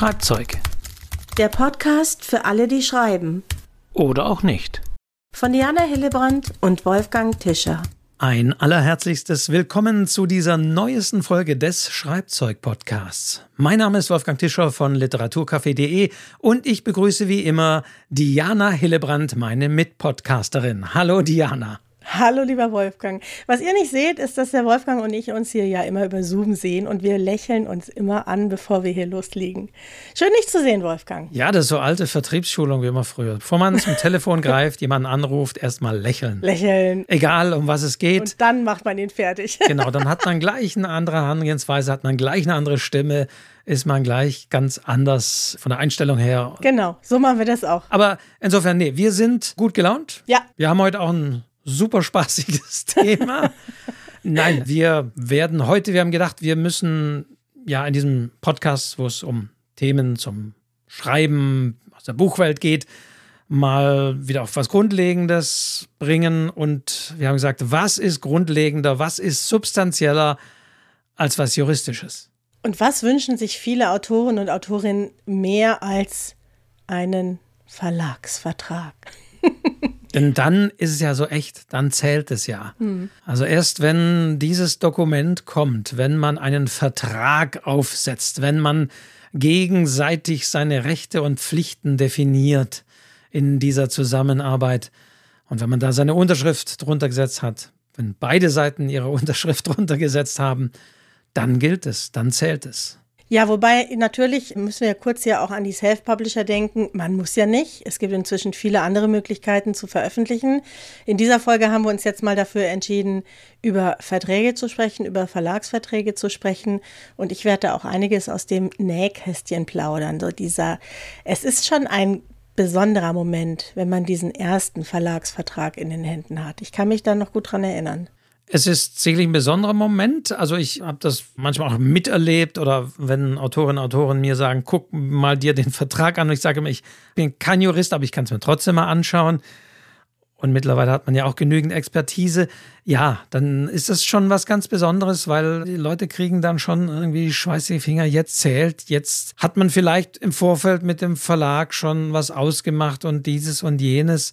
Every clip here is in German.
Schreibzeug. Der Podcast für alle, die schreiben. Oder auch nicht. Von Diana Hillebrand und Wolfgang Tischer. Ein allerherzlichstes Willkommen zu dieser neuesten Folge des Schreibzeug-Podcasts. Mein Name ist Wolfgang Tischer von literaturcafé.de und ich begrüße wie immer Diana Hillebrand, meine Mitpodcasterin. Hallo Diana. Hallo, lieber Wolfgang. Was ihr nicht seht, ist, dass der Wolfgang und ich uns hier ja immer über Zoom sehen und wir lächeln uns immer an, bevor wir hier loslegen. Schön, dich zu sehen, Wolfgang. Ja, das ist so alte Vertriebsschulung wie immer früher. Bevor man zum Telefon greift, jemanden anruft, erstmal lächeln. Lächeln. Egal, um was es geht. Und dann macht man ihn fertig. Genau, dann hat man gleich eine andere Herangehensweise, hat man gleich eine andere Stimme, ist man gleich ganz anders von der Einstellung her. Genau, so machen wir das auch. Aber insofern, nee, wir sind gut gelaunt. Ja. Wir haben heute auch ein super spaßiges Thema. Nein, wir werden heute, wir haben gedacht, wir müssen ja in diesem Podcast, wo es um Themen zum Schreiben aus der Buchwelt geht, mal wieder auf was Grundlegendes bringen. Und wir haben gesagt, was ist grundlegender, was ist substanzieller als was Juristisches? Und was wünschen sich viele Autorinnen und Autorinnen mehr als einen Verlagsvertrag? Denn dann ist es ja so echt, dann zählt es ja. Mhm. Also erst wenn dieses Dokument kommt, wenn man einen Vertrag aufsetzt, wenn man gegenseitig seine Rechte und Pflichten definiert in dieser Zusammenarbeit und wenn man da seine Unterschrift drunter gesetzt hat, wenn beide Seiten ihre Unterschrift drunter gesetzt haben, dann gilt es, dann zählt es. Ja, wobei natürlich müssen wir kurz ja auch an die Self-Publisher denken. Man muss ja nicht. Es gibt inzwischen viele andere Möglichkeiten zu veröffentlichen. In dieser Folge haben wir uns jetzt mal dafür entschieden, über Verträge zu sprechen, über Verlagsverträge zu sprechen. Und ich werde auch einiges aus dem Nähkästchen plaudern. So dieser, es ist schon ein besonderer Moment, wenn man diesen ersten Verlagsvertrag in den Händen hat. Ich kann mich da noch gut dran erinnern. Es ist sicherlich ein besonderer Moment. Also ich habe das manchmal auch miterlebt oder wenn Autorinnen und Autoren mir sagen, guck mal dir den Vertrag an. Und ich sage immer, ich bin kein Jurist, aber ich kann es mir trotzdem mal anschauen. Und mittlerweile hat man ja auch genügend Expertise. Ja, dann ist das schon was ganz Besonderes, weil die Leute kriegen dann schon irgendwie schweißige Finger. Jetzt zählt, jetzt hat man vielleicht im Vorfeld mit dem Verlag schon was ausgemacht und dieses und jenes.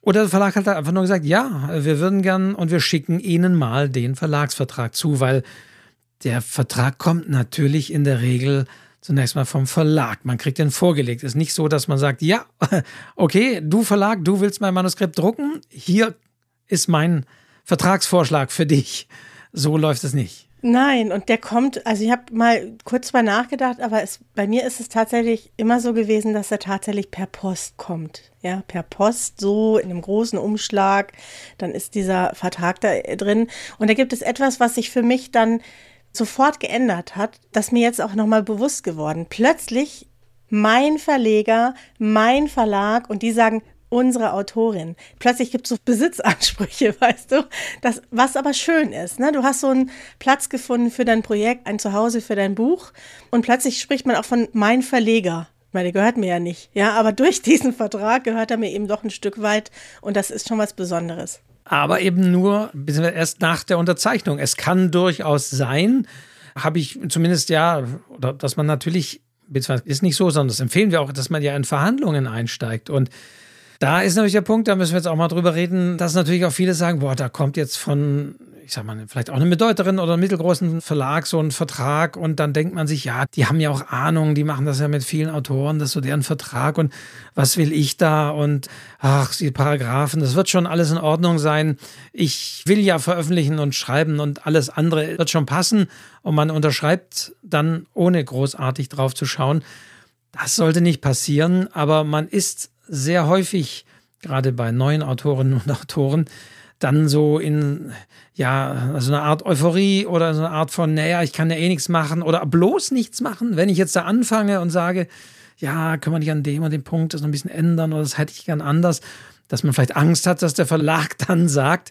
Oder der Verlag hat halt einfach nur gesagt, ja, wir würden gern und wir schicken Ihnen mal den Verlagsvertrag zu, weil der Vertrag kommt natürlich in der Regel zunächst mal vom Verlag. Man kriegt den vorgelegt. Ist nicht so, dass man sagt, ja, okay, du Verlag, du willst mein Manuskript drucken, hier ist mein Vertragsvorschlag für dich. So läuft es nicht. Nein, und der kommt, also ich habe mal kurz mal nachgedacht, aber es, bei mir ist es tatsächlich immer so gewesen, dass er tatsächlich per Post kommt. Ja, per Post, so in einem großen Umschlag, dann ist dieser Vertrag da drin. Und da gibt es etwas, was sich für mich dann sofort geändert hat, das mir jetzt auch nochmal bewusst geworden. Plötzlich mein Verleger, mein Verlag und die sagen, unsere Autorin. Plötzlich gibt es so Besitzansprüche, weißt du? Das, was aber schön ist. Ne? Du hast so einen Platz gefunden für dein Projekt, ein Zuhause für dein Buch und plötzlich spricht man auch von mein Verleger. Weil der gehört mir ja nicht. Ja, aber durch diesen Vertrag gehört er mir eben doch ein Stück weit und das ist schon was Besonderes. Aber eben nur erst nach der Unterzeichnung. Es kann durchaus sein, habe ich zumindest ja, dass man natürlich, beziehungsweise ist nicht so, sondern das empfehlen wir auch, dass man ja in Verhandlungen einsteigt und da ist natürlich der Punkt, da müssen wir jetzt auch mal drüber reden, dass natürlich auch viele sagen, boah, da kommt jetzt von, ich sag mal, vielleicht auch einem bedeuteren oder mittelgroßen Verlag so ein Vertrag und dann denkt man sich, ja, die haben ja auch Ahnung, die machen das ja mit vielen Autoren, das ist so deren Vertrag und was will ich da und ach, die Paragraphen, das wird schon alles in Ordnung sein. Ich will ja veröffentlichen und schreiben und alles andere wird schon passen und man unterschreibt dann ohne großartig drauf zu schauen. Das sollte nicht passieren, aber man ist sehr häufig, gerade bei neuen Autorinnen und Autoren, dann so in, ja, so eine Art Euphorie oder so eine Art von, naja, ich kann ja eh nichts machen oder bloß nichts machen. Wenn ich jetzt da anfange und sage, ja, können wir nicht an dem und dem Punkt das noch ein bisschen ändern oder das hätte ich gern anders, dass man vielleicht Angst hat, dass der Verlag dann sagt,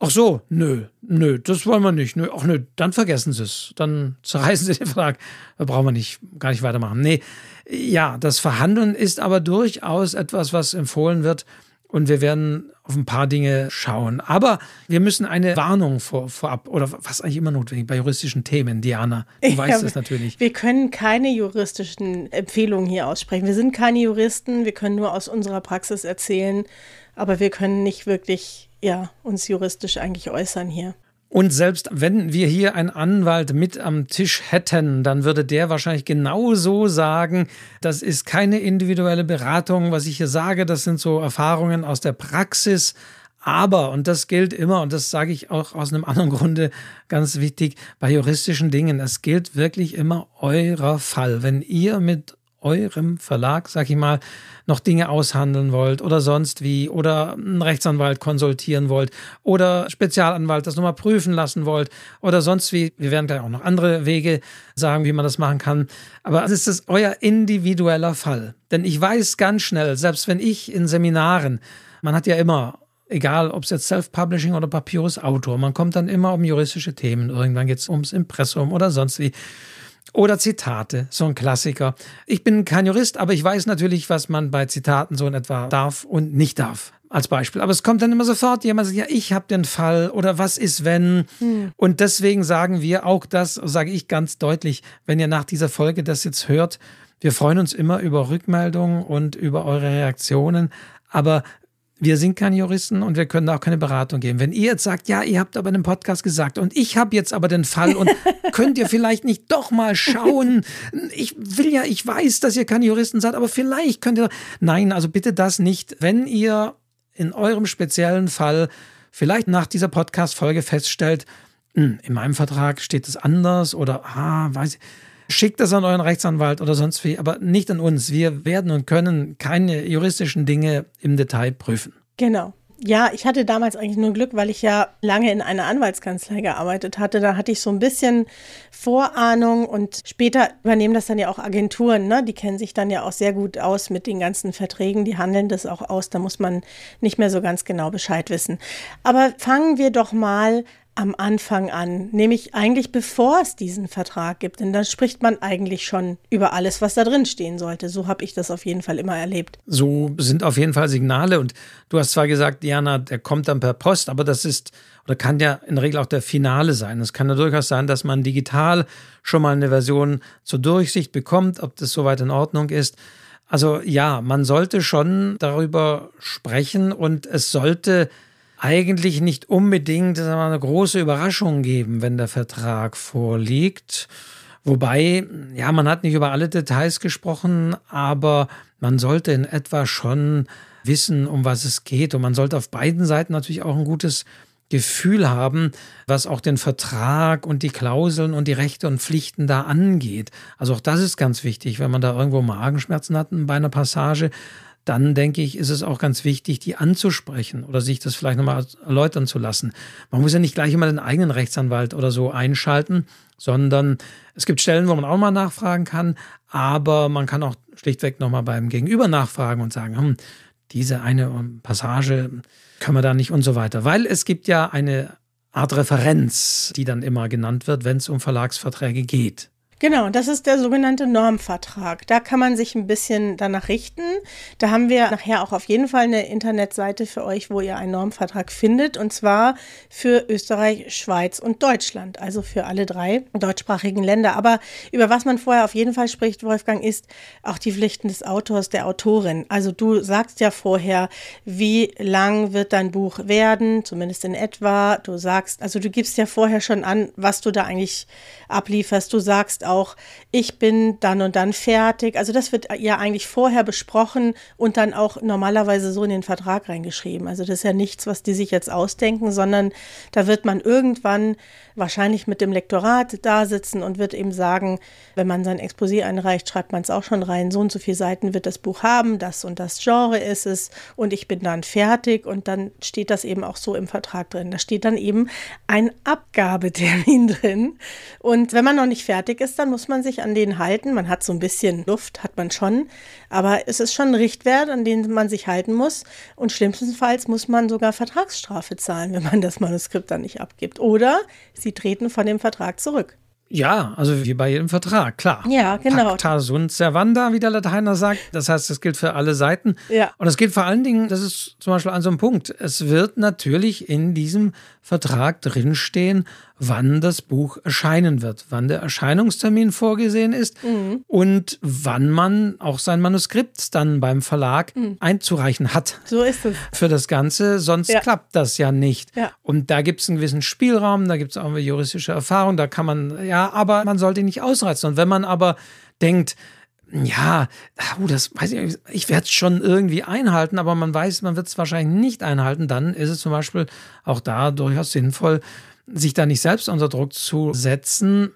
ach so, nö, nö, das wollen wir nicht, nö, ach nö, dann vergessen Sie es, dann zerreißen Sie den Verlag, da brauchen wir nicht, gar nicht weitermachen. Nee, ja, das Verhandeln ist aber durchaus etwas, was empfohlen wird, und wir werden auf ein paar Dinge schauen. Aber wir müssen eine Warnung vor, vorab, oder was eigentlich immer notwendig bei juristischen Themen, Diana. Du ja, weißt es natürlich. Wir können keine juristischen Empfehlungen hier aussprechen. Wir sind keine Juristen, wir können nur aus unserer Praxis erzählen, aber wir können nicht wirklich ja, uns juristisch eigentlich äußern hier. Und selbst wenn wir hier einen Anwalt mit am Tisch hätten, dann würde der wahrscheinlich genauso sagen, das ist keine individuelle Beratung, was ich hier sage, das sind so Erfahrungen aus der Praxis. Aber, und das gilt immer, und das sage ich auch aus einem anderen Grunde ganz wichtig, bei juristischen Dingen, es gilt wirklich immer eurer Fall. Wenn ihr mit eurem Verlag, sag ich mal, noch Dinge aushandeln wollt oder sonst wie oder einen Rechtsanwalt konsultieren wollt oder Spezialanwalt das nochmal prüfen lassen wollt oder sonst wie. Wir werden gleich auch noch andere Wege sagen, wie man das machen kann. Aber es ist euer individueller Fall. Denn ich weiß ganz schnell, selbst wenn ich in Seminaren, man hat ja immer egal ob es jetzt Self-Publishing oder Papyrus Autor, man kommt dann immer um juristische Themen. Irgendwann geht es ums Impressum oder sonst wie. Oder Zitate, so ein Klassiker. Ich bin kein Jurist, aber ich weiß natürlich, was man bei Zitaten so in etwa darf und nicht darf. Als Beispiel. Aber es kommt dann immer sofort jemand sagt, ja, ich habe den Fall oder was ist wenn? Hm. Und deswegen sagen wir auch das, sage ich ganz deutlich, wenn ihr nach dieser Folge das jetzt hört, wir freuen uns immer über Rückmeldungen und über eure Reaktionen. Aber wir sind keine Juristen und wir können auch keine Beratung geben. Wenn ihr jetzt sagt, ja, ihr habt aber in einem Podcast gesagt und ich habe jetzt aber den Fall und könnt ihr vielleicht nicht doch mal schauen? Ich will ja, ich weiß, dass ihr keine Juristen seid, aber vielleicht könnt ihr. Nein, also bitte das nicht. Wenn ihr in eurem speziellen Fall vielleicht nach dieser Podcast-Folge feststellt, hm, in meinem Vertrag steht es anders oder, ah, weiß ich Schickt das an euren Rechtsanwalt oder sonst wie, aber nicht an uns. Wir werden und können keine juristischen Dinge im Detail prüfen. Genau. Ja, ich hatte damals eigentlich nur Glück, weil ich ja lange in einer Anwaltskanzlei gearbeitet hatte. Da hatte ich so ein bisschen Vorahnung und später übernehmen das dann ja auch Agenturen. Ne? Die kennen sich dann ja auch sehr gut aus mit den ganzen Verträgen. Die handeln das auch aus. Da muss man nicht mehr so ganz genau Bescheid wissen. Aber fangen wir doch mal am Anfang an, nämlich eigentlich bevor es diesen Vertrag gibt. Denn da spricht man eigentlich schon über alles, was da drin stehen sollte. So habe ich das auf jeden Fall immer erlebt. So sind auf jeden Fall Signale. Und du hast zwar gesagt, Diana, der kommt dann per Post, aber das ist oder kann ja in der Regel auch der Finale sein. Es kann ja durchaus sein, dass man digital schon mal eine Version zur Durchsicht bekommt, ob das soweit in Ordnung ist. Also ja, man sollte schon darüber sprechen und es sollte eigentlich nicht unbedingt eine große Überraschung geben, wenn der Vertrag vorliegt. Wobei, ja, man hat nicht über alle Details gesprochen, aber man sollte in etwa schon wissen, um was es geht. Und man sollte auf beiden Seiten natürlich auch ein gutes Gefühl haben, was auch den Vertrag und die Klauseln und die Rechte und Pflichten da angeht. Also auch das ist ganz wichtig, wenn man da irgendwo Magenschmerzen hat bei einer Passage, dann denke ich, ist es auch ganz wichtig, die anzusprechen oder sich das vielleicht nochmal erläutern zu lassen. Man muss ja nicht gleich immer den eigenen Rechtsanwalt oder so einschalten, sondern es gibt Stellen, wo man auch mal nachfragen kann, aber man kann auch schlichtweg nochmal beim Gegenüber nachfragen und sagen, hm, diese eine Passage können wir da nicht und so weiter. Weil es gibt ja eine Art Referenz, die dann immer genannt wird, wenn es um Verlagsverträge geht. Genau, das ist der sogenannte Normvertrag. Da kann man sich ein bisschen danach richten. Da haben wir nachher auch auf jeden Fall eine Internetseite für euch, wo ihr einen Normvertrag findet. Und zwar für Österreich, Schweiz und Deutschland. Also für alle drei deutschsprachigen Länder. Aber über was man vorher auf jeden Fall spricht, Wolfgang, ist auch die Pflichten des Autors, der Autorin. Also du sagst ja vorher, wie lang wird dein Buch werden, zumindest in etwa. Du sagst, also du gibst ja vorher schon an, was du da eigentlich ablieferst. Du sagst auch, ich bin dann und dann fertig. Also das wird ja eigentlich vorher besprochen und dann auch normalerweise so in den Vertrag reingeschrieben. Also das ist ja nichts, was die sich jetzt ausdenken, sondern da wird man irgendwann wahrscheinlich mit dem Lektorat da sitzen und wird eben sagen, wenn man sein Exposé einreicht, schreibt man es auch schon rein, so und so viele Seiten wird das Buch haben, das und das Genre ist es und ich bin dann fertig und dann steht das eben auch so im Vertrag drin. Da steht dann eben ein Abgabetermin drin und wenn man noch nicht fertig ist, dann muss man sich an den halten. Man hat so ein bisschen Luft, hat man schon, aber es ist schon ein Richtwert, an den man sich halten muss und schlimmstenfalls muss man sogar Vertragsstrafe zahlen, wenn man das Manuskript dann nicht abgibt. Oder sie Sie treten von dem Vertrag zurück. Ja, also wie bei jedem Vertrag, klar. Ja, genau. Pacta sunt servanda, wie der Lateiner sagt. Das heißt, das gilt für alle Seiten. Ja. Und es gilt vor allen Dingen, das ist zum Beispiel an so einem Punkt, es wird natürlich in diesem Vertrag drinstehen, wann das Buch erscheinen wird, wann der Erscheinungstermin vorgesehen ist Mhm. und wann man auch sein Manuskript dann beim Verlag Mhm. einzureichen hat So ist es. für das Ganze, sonst Ja. klappt das ja nicht. Ja. Und da gibt es einen gewissen Spielraum, da gibt es auch eine juristische Erfahrung, da kann man, ja, aber man sollte ihn nicht ausreizen. Und wenn man aber denkt, ja, uh, das weiß ich, ich werde es schon irgendwie einhalten, aber man weiß, man wird es wahrscheinlich nicht einhalten, dann ist es zum Beispiel auch da durchaus sinnvoll, sich da nicht selbst unter Druck zu setzen.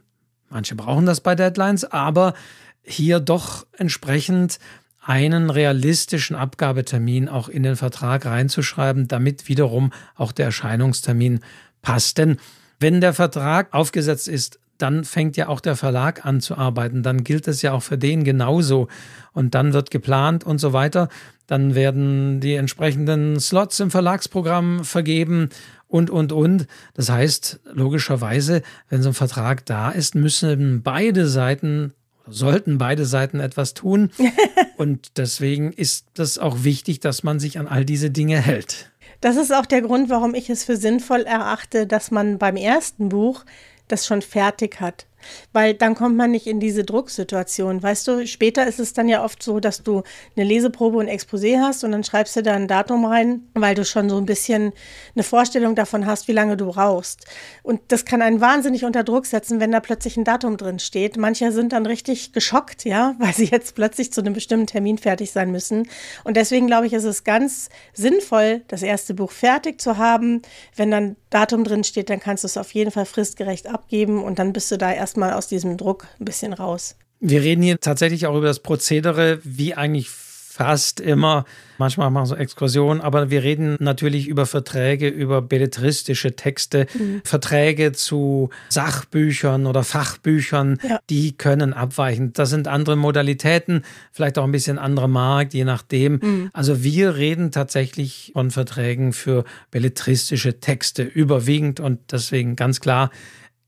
Manche brauchen das bei Deadlines, aber hier doch entsprechend einen realistischen Abgabetermin auch in den Vertrag reinzuschreiben, damit wiederum auch der Erscheinungstermin passt. Denn wenn der Vertrag aufgesetzt ist, dann fängt ja auch der Verlag an zu arbeiten. Dann gilt es ja auch für den genauso. Und dann wird geplant und so weiter. Dann werden die entsprechenden Slots im Verlagsprogramm vergeben und, und, und. Das heißt, logischerweise, wenn so ein Vertrag da ist, müssen beide Seiten sollten beide Seiten etwas tun. Und deswegen ist das auch wichtig, dass man sich an all diese Dinge hält. Das ist auch der Grund, warum ich es für sinnvoll erachte, dass man beim ersten Buch das schon fertig hat. Weil dann kommt man nicht in diese Drucksituation. Weißt du, später ist es dann ja oft so, dass du eine Leseprobe und Exposé hast und dann schreibst du da ein Datum rein, weil du schon so ein bisschen eine Vorstellung davon hast, wie lange du brauchst. Und das kann einen wahnsinnig unter Druck setzen, wenn da plötzlich ein Datum drin steht. Manche sind dann richtig geschockt, ja, weil sie jetzt plötzlich zu einem bestimmten Termin fertig sein müssen. Und deswegen glaube ich, ist es ganz sinnvoll, das erste Buch fertig zu haben. Wenn dann Datum drin steht, dann kannst du es auf jeden Fall fristgerecht abgeben und dann bist du da erstmal aus diesem Druck ein bisschen raus. Wir reden hier tatsächlich auch über das Prozedere, wie eigentlich fast immer. Manchmal machen wir so Exkursionen, aber wir reden natürlich über Verträge, über belletristische Texte, mhm. Verträge zu Sachbüchern oder Fachbüchern, Ja. die können abweichen. Das sind andere Modalitäten, vielleicht auch ein bisschen anderer Markt, je nachdem. Also wir reden tatsächlich von Verträgen für belletristische Texte überwiegend und deswegen ganz klar,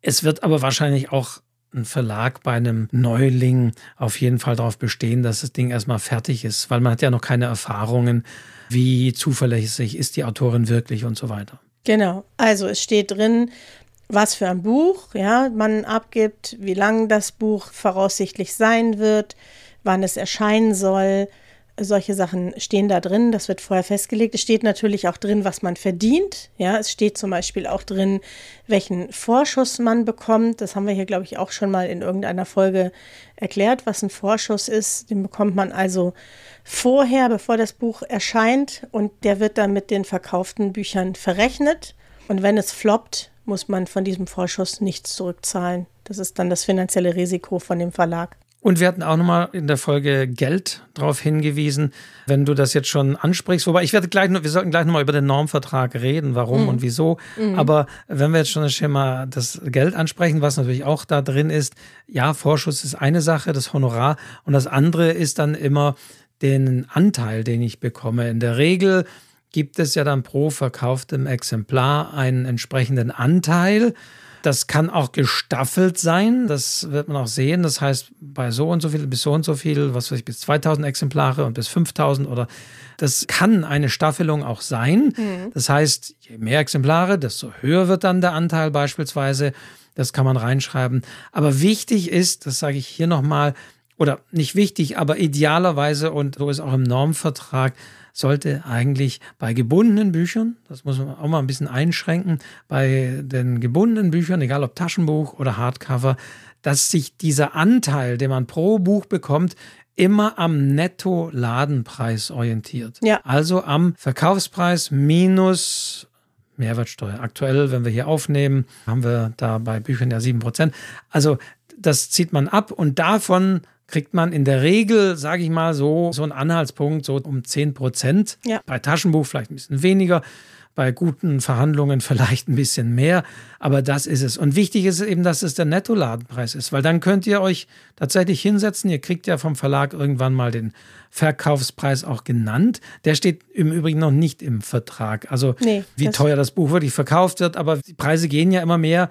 es wird aber wahrscheinlich auch ein Verlag bei einem Neuling auf jeden Fall darauf bestehen, dass das Ding erstmal fertig ist, weil man hat ja noch keine Erfahrungen, wie zuverlässig ist die Autorin wirklich und so weiter. Genau. Also es steht drin, was für ein Buch, ja, man abgibt, wie lang das Buch voraussichtlich sein wird, wann es erscheinen soll. Solche Sachen stehen da drin, das wird vorher festgelegt. Es steht natürlich auch drin, was man verdient. Ja, es steht zum Beispiel auch drin, welchen Vorschuss man bekommt. Das haben wir hier, glaube ich, auch schon mal in irgendeiner Folge erklärt, was ein Vorschuss ist. Den bekommt man also vorher, bevor das Buch erscheint und der wird dann mit den verkauften Büchern verrechnet. Und wenn es floppt, muss man von diesem Vorschuss nichts zurückzahlen. Das ist dann das finanzielle Risiko von dem Verlag. Und wir hatten auch nochmal in der Folge Geld darauf hingewiesen, wenn du das jetzt schon ansprichst. Wobei ich werde gleich, noch- wir sollten gleich nochmal über den Normvertrag reden, warum und wieso. Aber wenn wir jetzt schon das Schema das Geld ansprechen, was natürlich auch da drin ist, ja, Vorschuss ist eine Sache, das Honorar. Und das andere ist dann immer den Anteil, den ich bekomme. In der Regel gibt es ja dann pro verkauftem Exemplar einen entsprechenden Anteil. Das kann auch gestaffelt sein, das wird man auch sehen. Das heißt, bei so und so viel bis so und so viel, was weiß ich, bis 2000 Exemplare und bis 5000 oder das kann eine Staffelung auch sein. Das heißt, je mehr Exemplare, desto höher wird dann der Anteil beispielsweise. Das kann man reinschreiben. Aber wichtig ist, das sage ich hier nochmal, oder nicht wichtig, aber idealerweise, und so ist auch im Normvertrag, sollte eigentlich bei gebundenen Büchern, das muss man auch mal ein bisschen einschränken, bei den gebundenen Büchern, egal ob Taschenbuch oder Hardcover, dass sich dieser Anteil, den man pro Buch bekommt, immer am Netto-Ladenpreis orientiert. Ja. Also am Verkaufspreis minus Mehrwertsteuer. Aktuell, wenn wir hier aufnehmen, haben wir da bei Büchern ja 7%. Also das zieht man ab und davon kriegt man in der Regel, sage ich mal, so, so einen Anhaltspunkt, so um 10 Prozent. Ja. Bei Taschenbuch vielleicht ein bisschen weniger, bei guten Verhandlungen vielleicht ein bisschen mehr, aber das ist es. Und wichtig ist eben, dass es der Nettoladenpreis ist, weil dann könnt ihr euch tatsächlich hinsetzen. Ihr kriegt ja vom Verlag irgendwann mal den Verkaufspreis auch genannt. Der steht im Übrigen noch nicht im Vertrag. Also Nee, wie das- teuer das Buch wirklich verkauft wird, aber die Preise gehen ja immer mehr.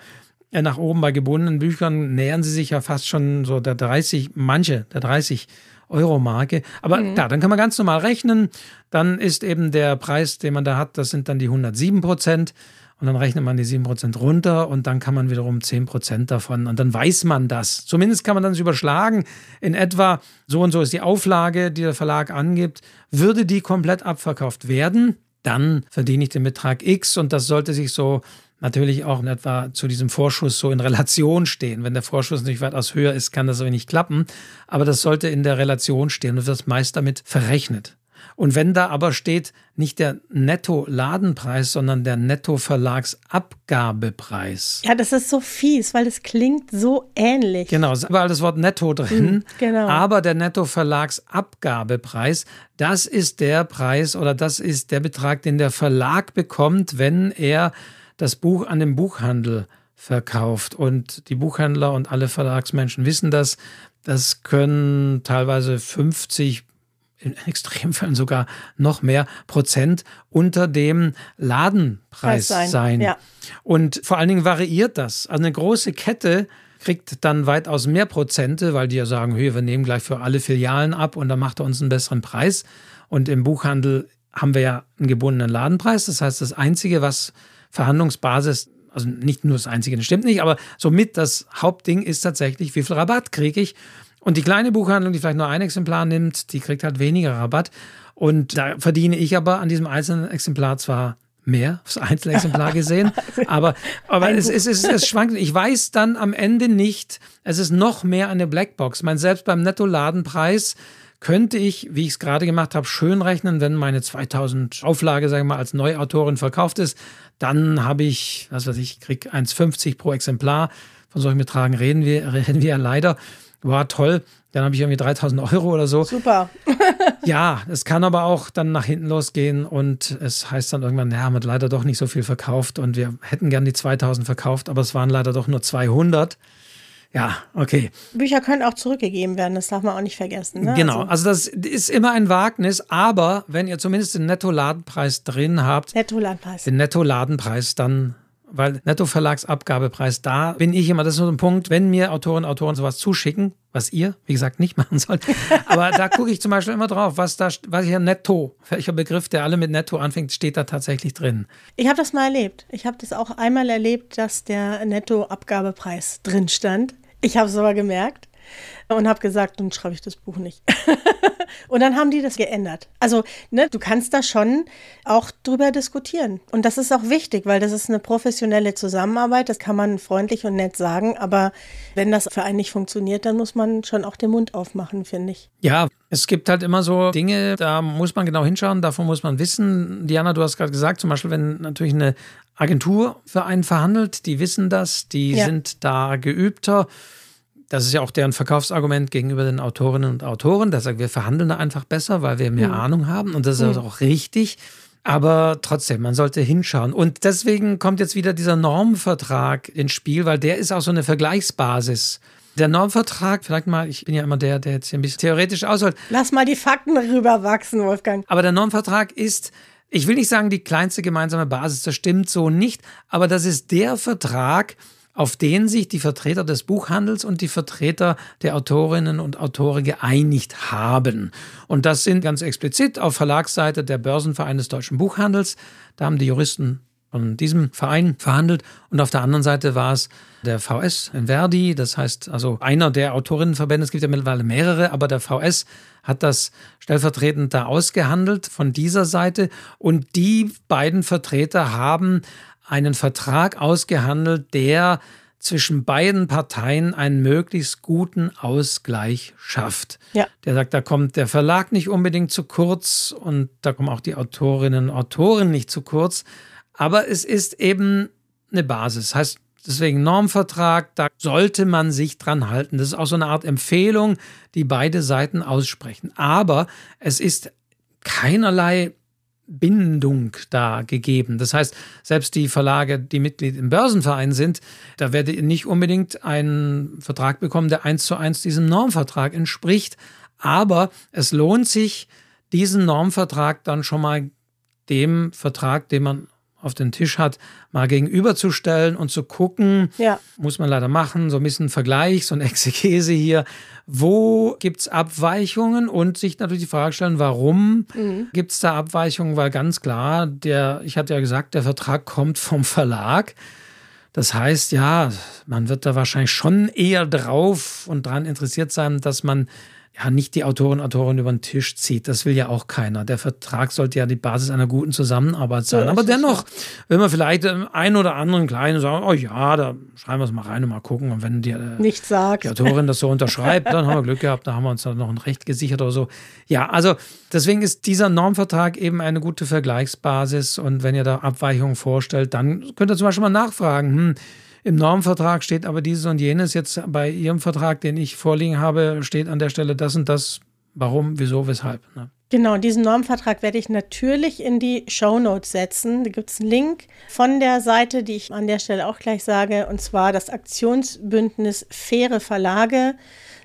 Nach oben. Bei gebundenen Büchern nähern sie sich ja fast schon so der 30, manche der 30 Euro-Marke. Aber mhm. klar, dann kann man ganz normal rechnen. Dann ist eben der Preis, den man da hat, das sind dann die 107 Prozent. Und dann rechnet man die 7 Prozent runter und dann kann man wiederum 10 Prozent davon. Und dann weiß man das. Zumindest kann man dann überschlagen. In etwa so und so ist die Auflage, die der Verlag angibt. Würde die komplett abverkauft werden, dann verdiene ich den Betrag X und das sollte sich so natürlich auch in etwa zu diesem Vorschuss so in Relation stehen. Wenn der Vorschuss natürlich weitaus höher ist, kann das so nicht klappen. Aber das sollte in der Relation stehen und wird meist damit verrechnet. Und wenn da aber steht nicht der Netto-Ladenpreis, sondern der Netto-Verlagsabgabepreis. Ja, das ist so fies, weil es klingt so ähnlich. Genau, es ist überall das Wort Netto drin. Mhm, genau. Aber der Netto-Verlagsabgabepreis, das ist der Preis oder das ist der Betrag, den der Verlag bekommt, wenn er das Buch an den Buchhandel verkauft. Und die Buchhändler und alle Verlagsmenschen wissen das. Das können teilweise 50, in Extremfällen sogar noch mehr Prozent unter dem Ladenpreis sein. sein. Ja. Und vor allen Dingen variiert das. Also eine große Kette kriegt dann weitaus mehr Prozente, weil die ja sagen, hey, wir nehmen gleich für alle Filialen ab und dann macht er uns einen besseren Preis. Und im Buchhandel haben wir ja einen gebundenen Ladenpreis. Das heißt, das Einzige, was Verhandlungsbasis, also nicht nur das Einzige, das stimmt nicht, aber somit das Hauptding ist tatsächlich, wie viel Rabatt kriege ich. Und die kleine Buchhandlung, die vielleicht nur ein Exemplar nimmt, die kriegt halt weniger Rabatt. Und da verdiene ich aber an diesem einzelnen Exemplar zwar mehr aufs Einzelexemplar gesehen. aber aber es, es, es, es schwankt. Ich weiß dann am Ende nicht, es ist noch mehr eine Blackbox. Ich meine, selbst beim Netto-Ladenpreis könnte ich, wie ich es gerade gemacht habe, schön rechnen, wenn meine 2000 Auflage, sagen wir mal, als Neuautorin verkauft ist, dann habe ich, was weiß ich, krieg 1,50 pro Exemplar. Von solchen Betragen reden wir, reden wir ja leider. War toll. Dann habe ich irgendwie 3000 Euro oder so. Super. ja, es kann aber auch dann nach hinten losgehen und es heißt dann irgendwann, ja, haben wir leider doch nicht so viel verkauft und wir hätten gern die 2000 verkauft, aber es waren leider doch nur 200. Ja, okay. Bücher können auch zurückgegeben werden, das darf man auch nicht vergessen. Ne? Genau, also, also das ist immer ein Wagnis, aber wenn ihr zumindest den Netto-Ladenpreis drin habt, Netto-Ladenpreis. den Netto-Ladenpreis, dann weil Netto-Verlagsabgabepreis, da bin ich immer, das ist so ein Punkt, wenn mir Autorinnen und Autoren sowas zuschicken, was ihr, wie gesagt, nicht machen sollt, aber da gucke ich zum Beispiel immer drauf, was da, was hier Netto, welcher Begriff, der alle mit Netto anfängt, steht da tatsächlich drin. Ich habe das mal erlebt. Ich habe das auch einmal erlebt, dass der Netto-Abgabepreis drin stand. Ich habe es aber gemerkt und habe gesagt, dann schreibe ich das Buch nicht. und dann haben die das geändert. Also, ne, du kannst da schon auch drüber diskutieren. Und das ist auch wichtig, weil das ist eine professionelle Zusammenarbeit. Das kann man freundlich und nett sagen. Aber wenn das für einen nicht funktioniert, dann muss man schon auch den Mund aufmachen, finde ich. Ja, es gibt halt immer so Dinge, da muss man genau hinschauen, davon muss man wissen. Diana, du hast gerade gesagt, zum Beispiel, wenn natürlich eine Agentur für einen verhandelt, die wissen das, die ja. sind da geübter. Das ist ja auch deren Verkaufsargument gegenüber den Autorinnen und Autoren. Da sagen wir verhandeln da einfach besser, weil wir mehr mhm. Ahnung haben. Und das ist mhm. auch richtig. Aber trotzdem, man sollte hinschauen. Und deswegen kommt jetzt wieder dieser Normvertrag ins Spiel, weil der ist auch so eine Vergleichsbasis. Der Normvertrag, vielleicht mal, ich bin ja immer der, der jetzt hier ein bisschen theoretisch ausholt. Lass mal die Fakten rüberwachsen, Wolfgang. Aber der Normvertrag ist ich will nicht sagen, die kleinste gemeinsame Basis, das stimmt so nicht, aber das ist der Vertrag, auf den sich die Vertreter des Buchhandels und die Vertreter der Autorinnen und Autoren geeinigt haben. Und das sind ganz explizit auf Verlagsseite der Börsenverein des deutschen Buchhandels. Da haben die Juristen von diesem Verein verhandelt. Und auf der anderen Seite war es der VS in Verdi, das heißt also einer der Autorinnenverbände, es gibt ja mittlerweile mehrere, aber der VS hat das stellvertretend da ausgehandelt von dieser Seite. Und die beiden Vertreter haben einen Vertrag ausgehandelt, der zwischen beiden Parteien einen möglichst guten Ausgleich schafft. Ja. Der sagt, da kommt der Verlag nicht unbedingt zu kurz und da kommen auch die Autorinnen und Autoren nicht zu kurz. Aber es ist eben eine Basis. Heißt deswegen Normvertrag, da sollte man sich dran halten. Das ist auch so eine Art Empfehlung, die beide Seiten aussprechen. Aber es ist keinerlei Bindung da gegeben. Das heißt, selbst die Verlage, die Mitglied im Börsenverein sind, da werde ich nicht unbedingt einen Vertrag bekommen, der eins zu eins diesem Normvertrag entspricht. Aber es lohnt sich, diesen Normvertrag dann schon mal dem Vertrag, den man auf den Tisch hat, mal gegenüberzustellen und zu gucken, ja. muss man leider machen, so ein bisschen Vergleich, so ein Exegese hier, wo gibt es Abweichungen und sich natürlich die Frage stellen, warum mhm. gibt es da Abweichungen, weil ganz klar, der, ich hatte ja gesagt, der Vertrag kommt vom Verlag. Das heißt, ja, man wird da wahrscheinlich schon eher drauf und daran interessiert sein, dass man ja nicht die Autoren und Autoren über den Tisch zieht. Das will ja auch keiner. Der Vertrag sollte ja die Basis einer guten Zusammenarbeit sein. Ja, Aber dennoch, wenn man vielleicht einen oder anderen kleinen sagen, oh ja, da schreiben wir es mal rein und mal gucken. Und wenn die, äh, die Autorin das so unterschreibt, dann haben wir Glück gehabt, da haben wir uns dann noch ein Recht gesichert oder so. Ja, also deswegen ist dieser Normvertrag eben eine gute Vergleichsbasis. Und wenn ihr da Abweichungen vorstellt, dann könnt ihr zum Beispiel mal nachfragen, hm, im Normvertrag steht aber dieses und jenes. Jetzt bei Ihrem Vertrag, den ich vorliegen habe, steht an der Stelle das und das. Warum, wieso, weshalb? Ne? Genau, diesen Normvertrag werde ich natürlich in die Show Notes setzen. Da gibt es einen Link von der Seite, die ich an der Stelle auch gleich sage, und zwar das Aktionsbündnis Faire Verlage.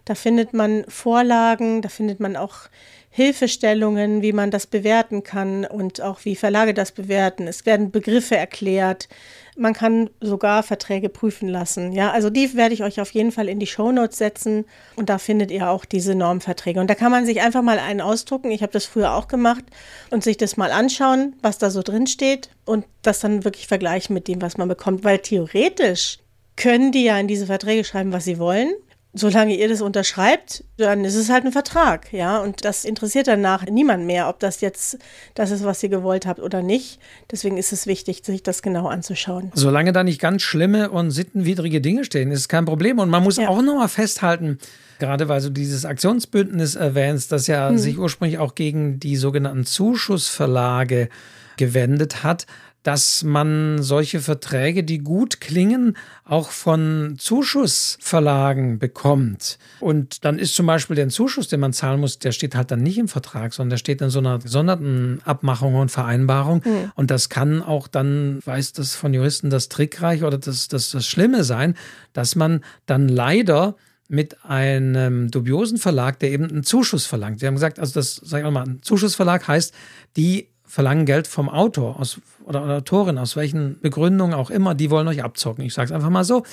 Da findet man Vorlagen, da findet man auch Hilfestellungen, wie man das bewerten kann und auch wie Verlage das bewerten. Es werden Begriffe erklärt. Man kann sogar Verträge prüfen lassen. Ja, also die werde ich euch auf jeden Fall in die Shownotes setzen und da findet ihr auch diese Normverträge. Und da kann man sich einfach mal einen ausdrucken. Ich habe das früher auch gemacht und sich das mal anschauen, was da so drin steht und das dann wirklich vergleichen mit dem, was man bekommt, weil theoretisch können die ja in diese Verträge schreiben, was sie wollen solange ihr das unterschreibt, dann ist es halt ein Vertrag, ja. Und das interessiert danach niemand mehr, ob das jetzt das ist, was ihr gewollt habt oder nicht. Deswegen ist es wichtig, sich das genau anzuschauen. Solange da nicht ganz schlimme und sittenwidrige Dinge stehen, ist es kein Problem. Und man muss ja. auch nochmal festhalten, gerade weil du dieses Aktionsbündnis erwähnst, das ja hm. sich ursprünglich auch gegen die sogenannten Zuschussverlage gewendet hat dass man solche Verträge, die gut klingen, auch von Zuschussverlagen bekommt. Und dann ist zum Beispiel der Zuschuss, den man zahlen muss, der steht halt dann nicht im Vertrag, sondern der steht in so einer gesonderten Abmachung und Vereinbarung. Mhm. Und das kann auch dann, weiß das von Juristen, das Trickreich oder das, das, das Schlimme sein, dass man dann leider mit einem dubiosen Verlag, der eben einen Zuschuss verlangt. Sie haben gesagt, also das, sag ich mal, ein Zuschussverlag heißt, die verlangen Geld vom Autor aus, oder, Autorin, aus welchen Begründungen auch immer, die wollen euch abzocken. Ich sage es einfach mal so.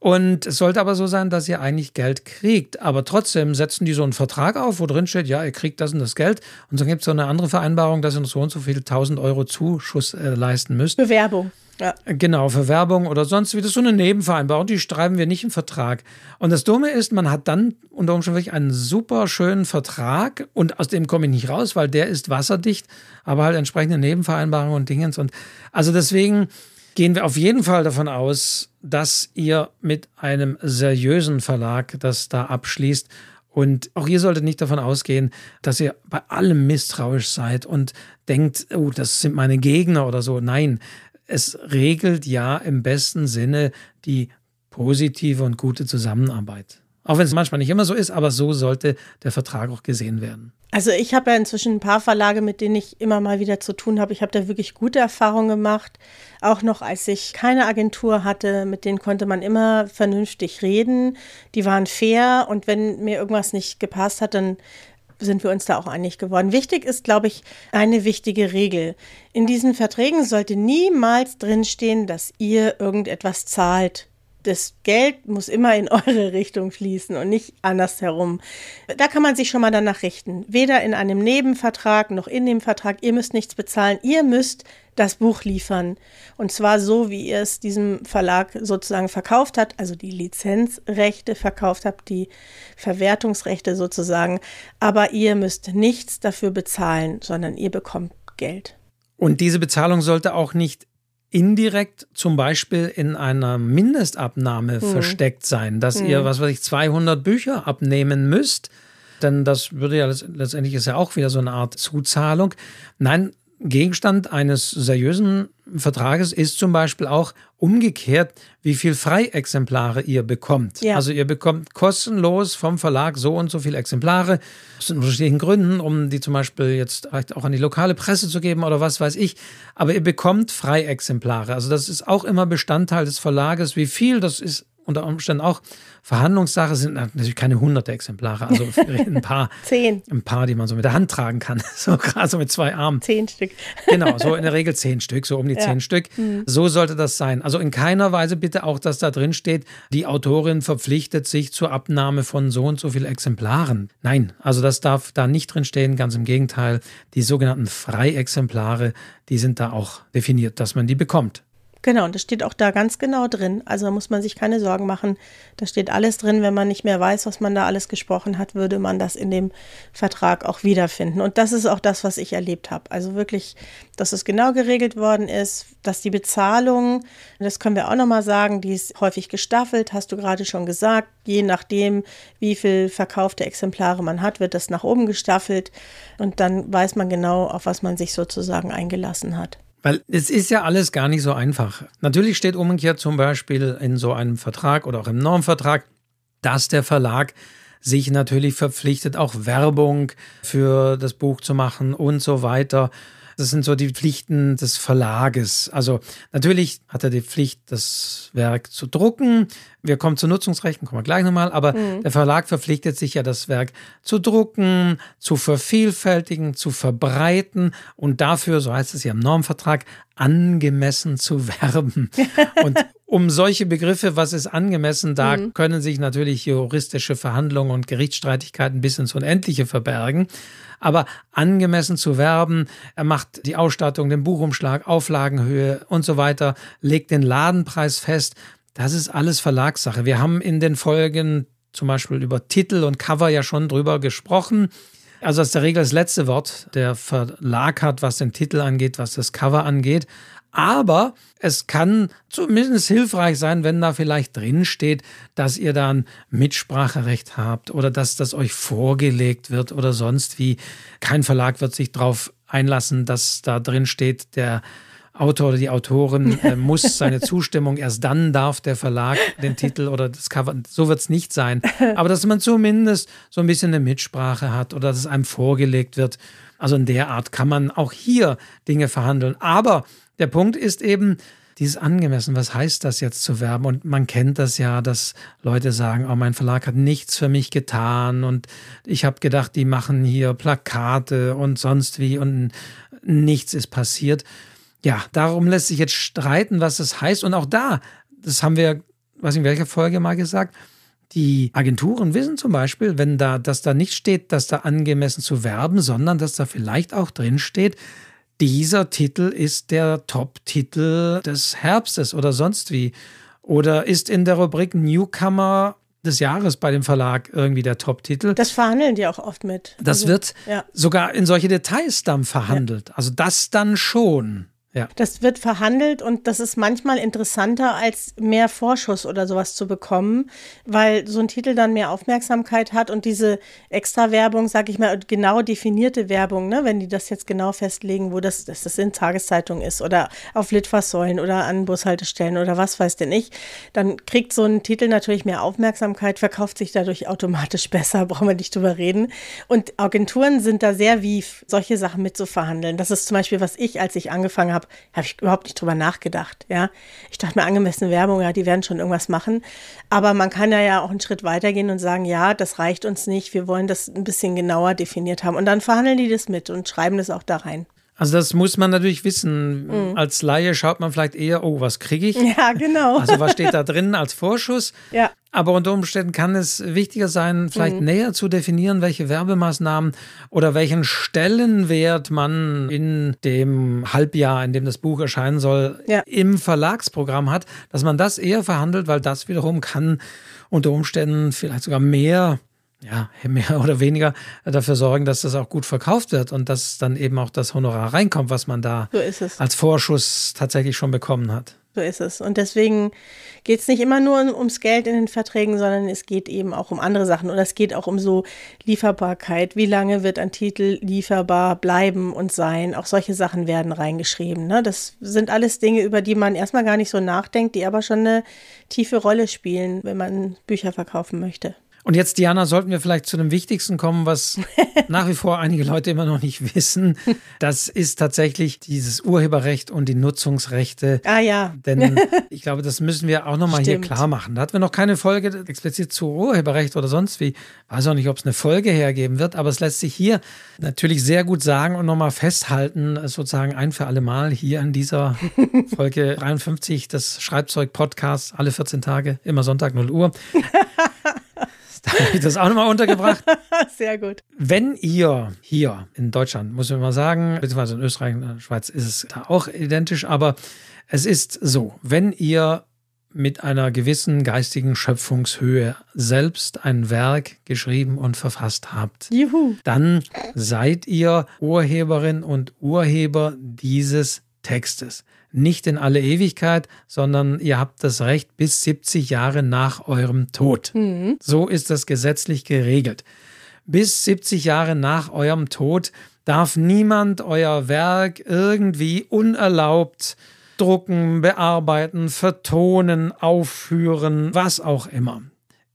Und es sollte aber so sein, dass ihr eigentlich Geld kriegt. Aber trotzdem setzen die so einen Vertrag auf, wo drin steht, ja, ihr kriegt das und das Geld. Und dann gibt es so eine andere Vereinbarung, dass ihr noch so und so viel 1000 Euro Zuschuss äh, leisten müsst. Bewerbung. Ja. Genau, für Werbung oder sonst wie. Das ist so eine Nebenvereinbarung, die schreiben wir nicht im Vertrag. Und das Dumme ist, man hat dann unter Umständen wirklich einen super schönen Vertrag und aus dem komme ich nicht raus, weil der ist wasserdicht, aber halt entsprechende Nebenvereinbarungen und Dingens. Und also deswegen gehen wir auf jeden Fall davon aus, dass ihr mit einem seriösen Verlag das da abschließt. Und auch ihr solltet nicht davon ausgehen, dass ihr bei allem misstrauisch seid und denkt, oh, das sind meine Gegner oder so. Nein, es regelt ja im besten Sinne die positive und gute Zusammenarbeit. Auch wenn es manchmal nicht immer so ist, aber so sollte der Vertrag auch gesehen werden. Also ich habe ja inzwischen ein paar Verlage, mit denen ich immer mal wieder zu tun habe. Ich habe da wirklich gute Erfahrungen gemacht. Auch noch als ich keine Agentur hatte, mit denen konnte man immer vernünftig reden. Die waren fair und wenn mir irgendwas nicht gepasst hat, dann sind wir uns da auch einig geworden. Wichtig ist, glaube ich, eine wichtige Regel. In diesen Verträgen sollte niemals drinstehen, dass ihr irgendetwas zahlt das Geld muss immer in eure Richtung fließen und nicht andersherum. Da kann man sich schon mal danach richten. Weder in einem Nebenvertrag noch in dem Vertrag. Ihr müsst nichts bezahlen. Ihr müsst das Buch liefern. Und zwar so, wie ihr es diesem Verlag sozusagen verkauft habt, also die Lizenzrechte verkauft habt, die Verwertungsrechte sozusagen. Aber ihr müsst nichts dafür bezahlen, sondern ihr bekommt Geld. Und diese Bezahlung sollte auch nicht indirekt zum Beispiel in einer Mindestabnahme hm. versteckt sein, dass hm. ihr, was weiß ich, 200 Bücher abnehmen müsst. Denn das würde ja letztendlich ist ja auch wieder so eine Art Zuzahlung. Nein, Gegenstand eines seriösen Vertrages ist zum Beispiel auch umgekehrt, wie viel Freiexemplare ihr bekommt. Ja. Also ihr bekommt kostenlos vom Verlag so und so viele Exemplare aus unterschiedlichen Gründen, um die zum Beispiel jetzt auch an die lokale Presse zu geben oder was weiß ich. Aber ihr bekommt Freiexemplare. Also das ist auch immer Bestandteil des Verlages. Wie viel, das ist unter Umständen auch Verhandlungssache, sind natürlich keine hunderte Exemplare, also ein paar. zehn. Ein paar, die man so mit der Hand tragen kann, so gerade so mit zwei Armen. Zehn Stück. Genau, so in der Regel zehn Stück, so um die ja. zehn Stück. Mhm. So sollte das sein. Also in keiner Weise bitte auch, dass da drin steht, die Autorin verpflichtet sich zur Abnahme von so und so viel Exemplaren. Nein, also das darf da nicht drin stehen, ganz im Gegenteil. Die sogenannten Freiexemplare, die sind da auch definiert, dass man die bekommt. Genau, und das steht auch da ganz genau drin. Also da muss man sich keine Sorgen machen. Da steht alles drin. Wenn man nicht mehr weiß, was man da alles gesprochen hat, würde man das in dem Vertrag auch wiederfinden. Und das ist auch das, was ich erlebt habe. Also wirklich, dass es genau geregelt worden ist, dass die Bezahlung, das können wir auch nochmal sagen, die ist häufig gestaffelt, hast du gerade schon gesagt. Je nachdem, wie viel verkaufte Exemplare man hat, wird das nach oben gestaffelt. Und dann weiß man genau, auf was man sich sozusagen eingelassen hat. Weil es ist ja alles gar nicht so einfach. Natürlich steht umgekehrt zum Beispiel in so einem Vertrag oder auch im Normvertrag, dass der Verlag sich natürlich verpflichtet, auch Werbung für das Buch zu machen und so weiter. Das sind so die Pflichten des Verlages. Also natürlich hat er die Pflicht, das Werk zu drucken. Wir kommen zu Nutzungsrechten, kommen wir gleich nochmal. Aber mhm. der Verlag verpflichtet sich ja, das Werk zu drucken, zu vervielfältigen, zu verbreiten und dafür, so heißt es ja im Normvertrag, angemessen zu werben. und um solche Begriffe, was ist angemessen, da mhm. können sich natürlich juristische Verhandlungen und Gerichtsstreitigkeiten bis ins Unendliche verbergen aber angemessen zu werben. Er macht die Ausstattung, den Buchumschlag, Auflagenhöhe und so weiter, legt den Ladenpreis fest. Das ist alles Verlagssache. Wir haben in den Folgen zum Beispiel über Titel und Cover ja schon drüber gesprochen. Also ist der Regel das letzte Wort. Der Verlag hat, was den Titel angeht, was das Cover angeht. Aber es kann zumindest hilfreich sein, wenn da vielleicht drin steht, dass ihr dann Mitspracherecht habt oder dass das euch vorgelegt wird oder sonst wie. Kein Verlag wird sich darauf einlassen, dass da drin steht, der Autor oder die Autorin äh, muss seine Zustimmung, erst dann darf der Verlag den Titel oder das Cover, so wird es nicht sein. Aber dass man zumindest so ein bisschen eine Mitsprache hat oder dass es einem vorgelegt wird. Also in der Art kann man auch hier Dinge verhandeln. Aber der Punkt ist eben, dieses angemessen, was heißt das jetzt zu werben? Und man kennt das ja, dass Leute sagen, oh, mein Verlag hat nichts für mich getan und ich habe gedacht, die machen hier Plakate und sonst wie und nichts ist passiert. Ja, darum lässt sich jetzt streiten, was das heißt. Und auch da, das haben wir, was in welcher Folge mal gesagt, die Agenturen wissen zum Beispiel, wenn da, dass da nicht steht, dass da angemessen zu werben, sondern dass da vielleicht auch drin steht, dieser Titel ist der Top-Titel des Herbstes oder sonst wie. Oder ist in der Rubrik Newcomer des Jahres bei dem Verlag irgendwie der Top-Titel. Das verhandeln die auch oft mit. Das also, wird ja. sogar in solche Details dann verhandelt. Ja. Also das dann schon. Ja. Das wird verhandelt und das ist manchmal interessanter, als mehr Vorschuss oder sowas zu bekommen, weil so ein Titel dann mehr Aufmerksamkeit hat und diese Extra-Werbung, sag ich mal, genau definierte Werbung, ne, wenn die das jetzt genau festlegen, wo das, dass das in Tageszeitungen ist oder auf Litfaßsäulen oder an Bushaltestellen oder was weiß denn ich, dann kriegt so ein Titel natürlich mehr Aufmerksamkeit, verkauft sich dadurch automatisch besser, brauchen wir nicht drüber reden. Und Agenturen sind da sehr wie solche Sachen mitzuverhandeln. Das ist zum Beispiel, was ich, als ich angefangen habe, habe, habe ich überhaupt nicht drüber nachgedacht. Ja, ich dachte mir angemessene Werbung, ja, die werden schon irgendwas machen. Aber man kann ja, ja auch einen Schritt weitergehen und sagen, ja, das reicht uns nicht. Wir wollen das ein bisschen genauer definiert haben. Und dann verhandeln die das mit und schreiben das auch da rein. Also das muss man natürlich wissen. Mhm. Als Laie schaut man vielleicht eher, oh, was kriege ich? Ja, genau. Also was steht da drin als Vorschuss? Ja. Aber unter Umständen kann es wichtiger sein, vielleicht mhm. näher zu definieren, welche Werbemaßnahmen oder welchen Stellenwert man in dem Halbjahr, in dem das Buch erscheinen soll, ja. im Verlagsprogramm hat, dass man das eher verhandelt, weil das wiederum kann unter Umständen vielleicht sogar mehr ja, mehr oder weniger dafür sorgen, dass das auch gut verkauft wird und dass dann eben auch das Honorar reinkommt, was man da so als Vorschuss tatsächlich schon bekommen hat. So ist es. Und deswegen geht es nicht immer nur ums Geld in den Verträgen, sondern es geht eben auch um andere Sachen. Oder es geht auch um so Lieferbarkeit. Wie lange wird ein Titel lieferbar bleiben und sein? Auch solche Sachen werden reingeschrieben. Ne? Das sind alles Dinge, über die man erstmal gar nicht so nachdenkt, die aber schon eine tiefe Rolle spielen, wenn man Bücher verkaufen möchte. Und jetzt, Diana, sollten wir vielleicht zu dem Wichtigsten kommen, was nach wie vor einige Leute immer noch nicht wissen. Das ist tatsächlich dieses Urheberrecht und die Nutzungsrechte. Ah ja. Denn ich glaube, das müssen wir auch nochmal hier klar machen. Da hatten wir noch keine Folge explizit zu Urheberrecht oder sonst wie. Weiß auch nicht, ob es eine Folge hergeben wird, aber es lässt sich hier natürlich sehr gut sagen und nochmal festhalten, sozusagen ein für alle Mal hier in dieser Folge 53 des Schreibzeug-Podcasts, alle 14 Tage, immer Sonntag 0 Uhr. Da habe ich das auch nochmal untergebracht. Sehr gut. Wenn ihr hier in Deutschland, muss man mal sagen, beziehungsweise in Österreich und der Schweiz ist es da auch identisch, aber es ist so, wenn ihr mit einer gewissen geistigen Schöpfungshöhe selbst ein Werk geschrieben und verfasst habt, Juhu. dann seid ihr Urheberin und Urheber dieses Textes nicht in alle Ewigkeit, sondern ihr habt das Recht bis 70 Jahre nach eurem Tod. Mhm. So ist das gesetzlich geregelt. Bis 70 Jahre nach eurem Tod darf niemand euer Werk irgendwie unerlaubt drucken, bearbeiten, vertonen, aufführen, was auch immer.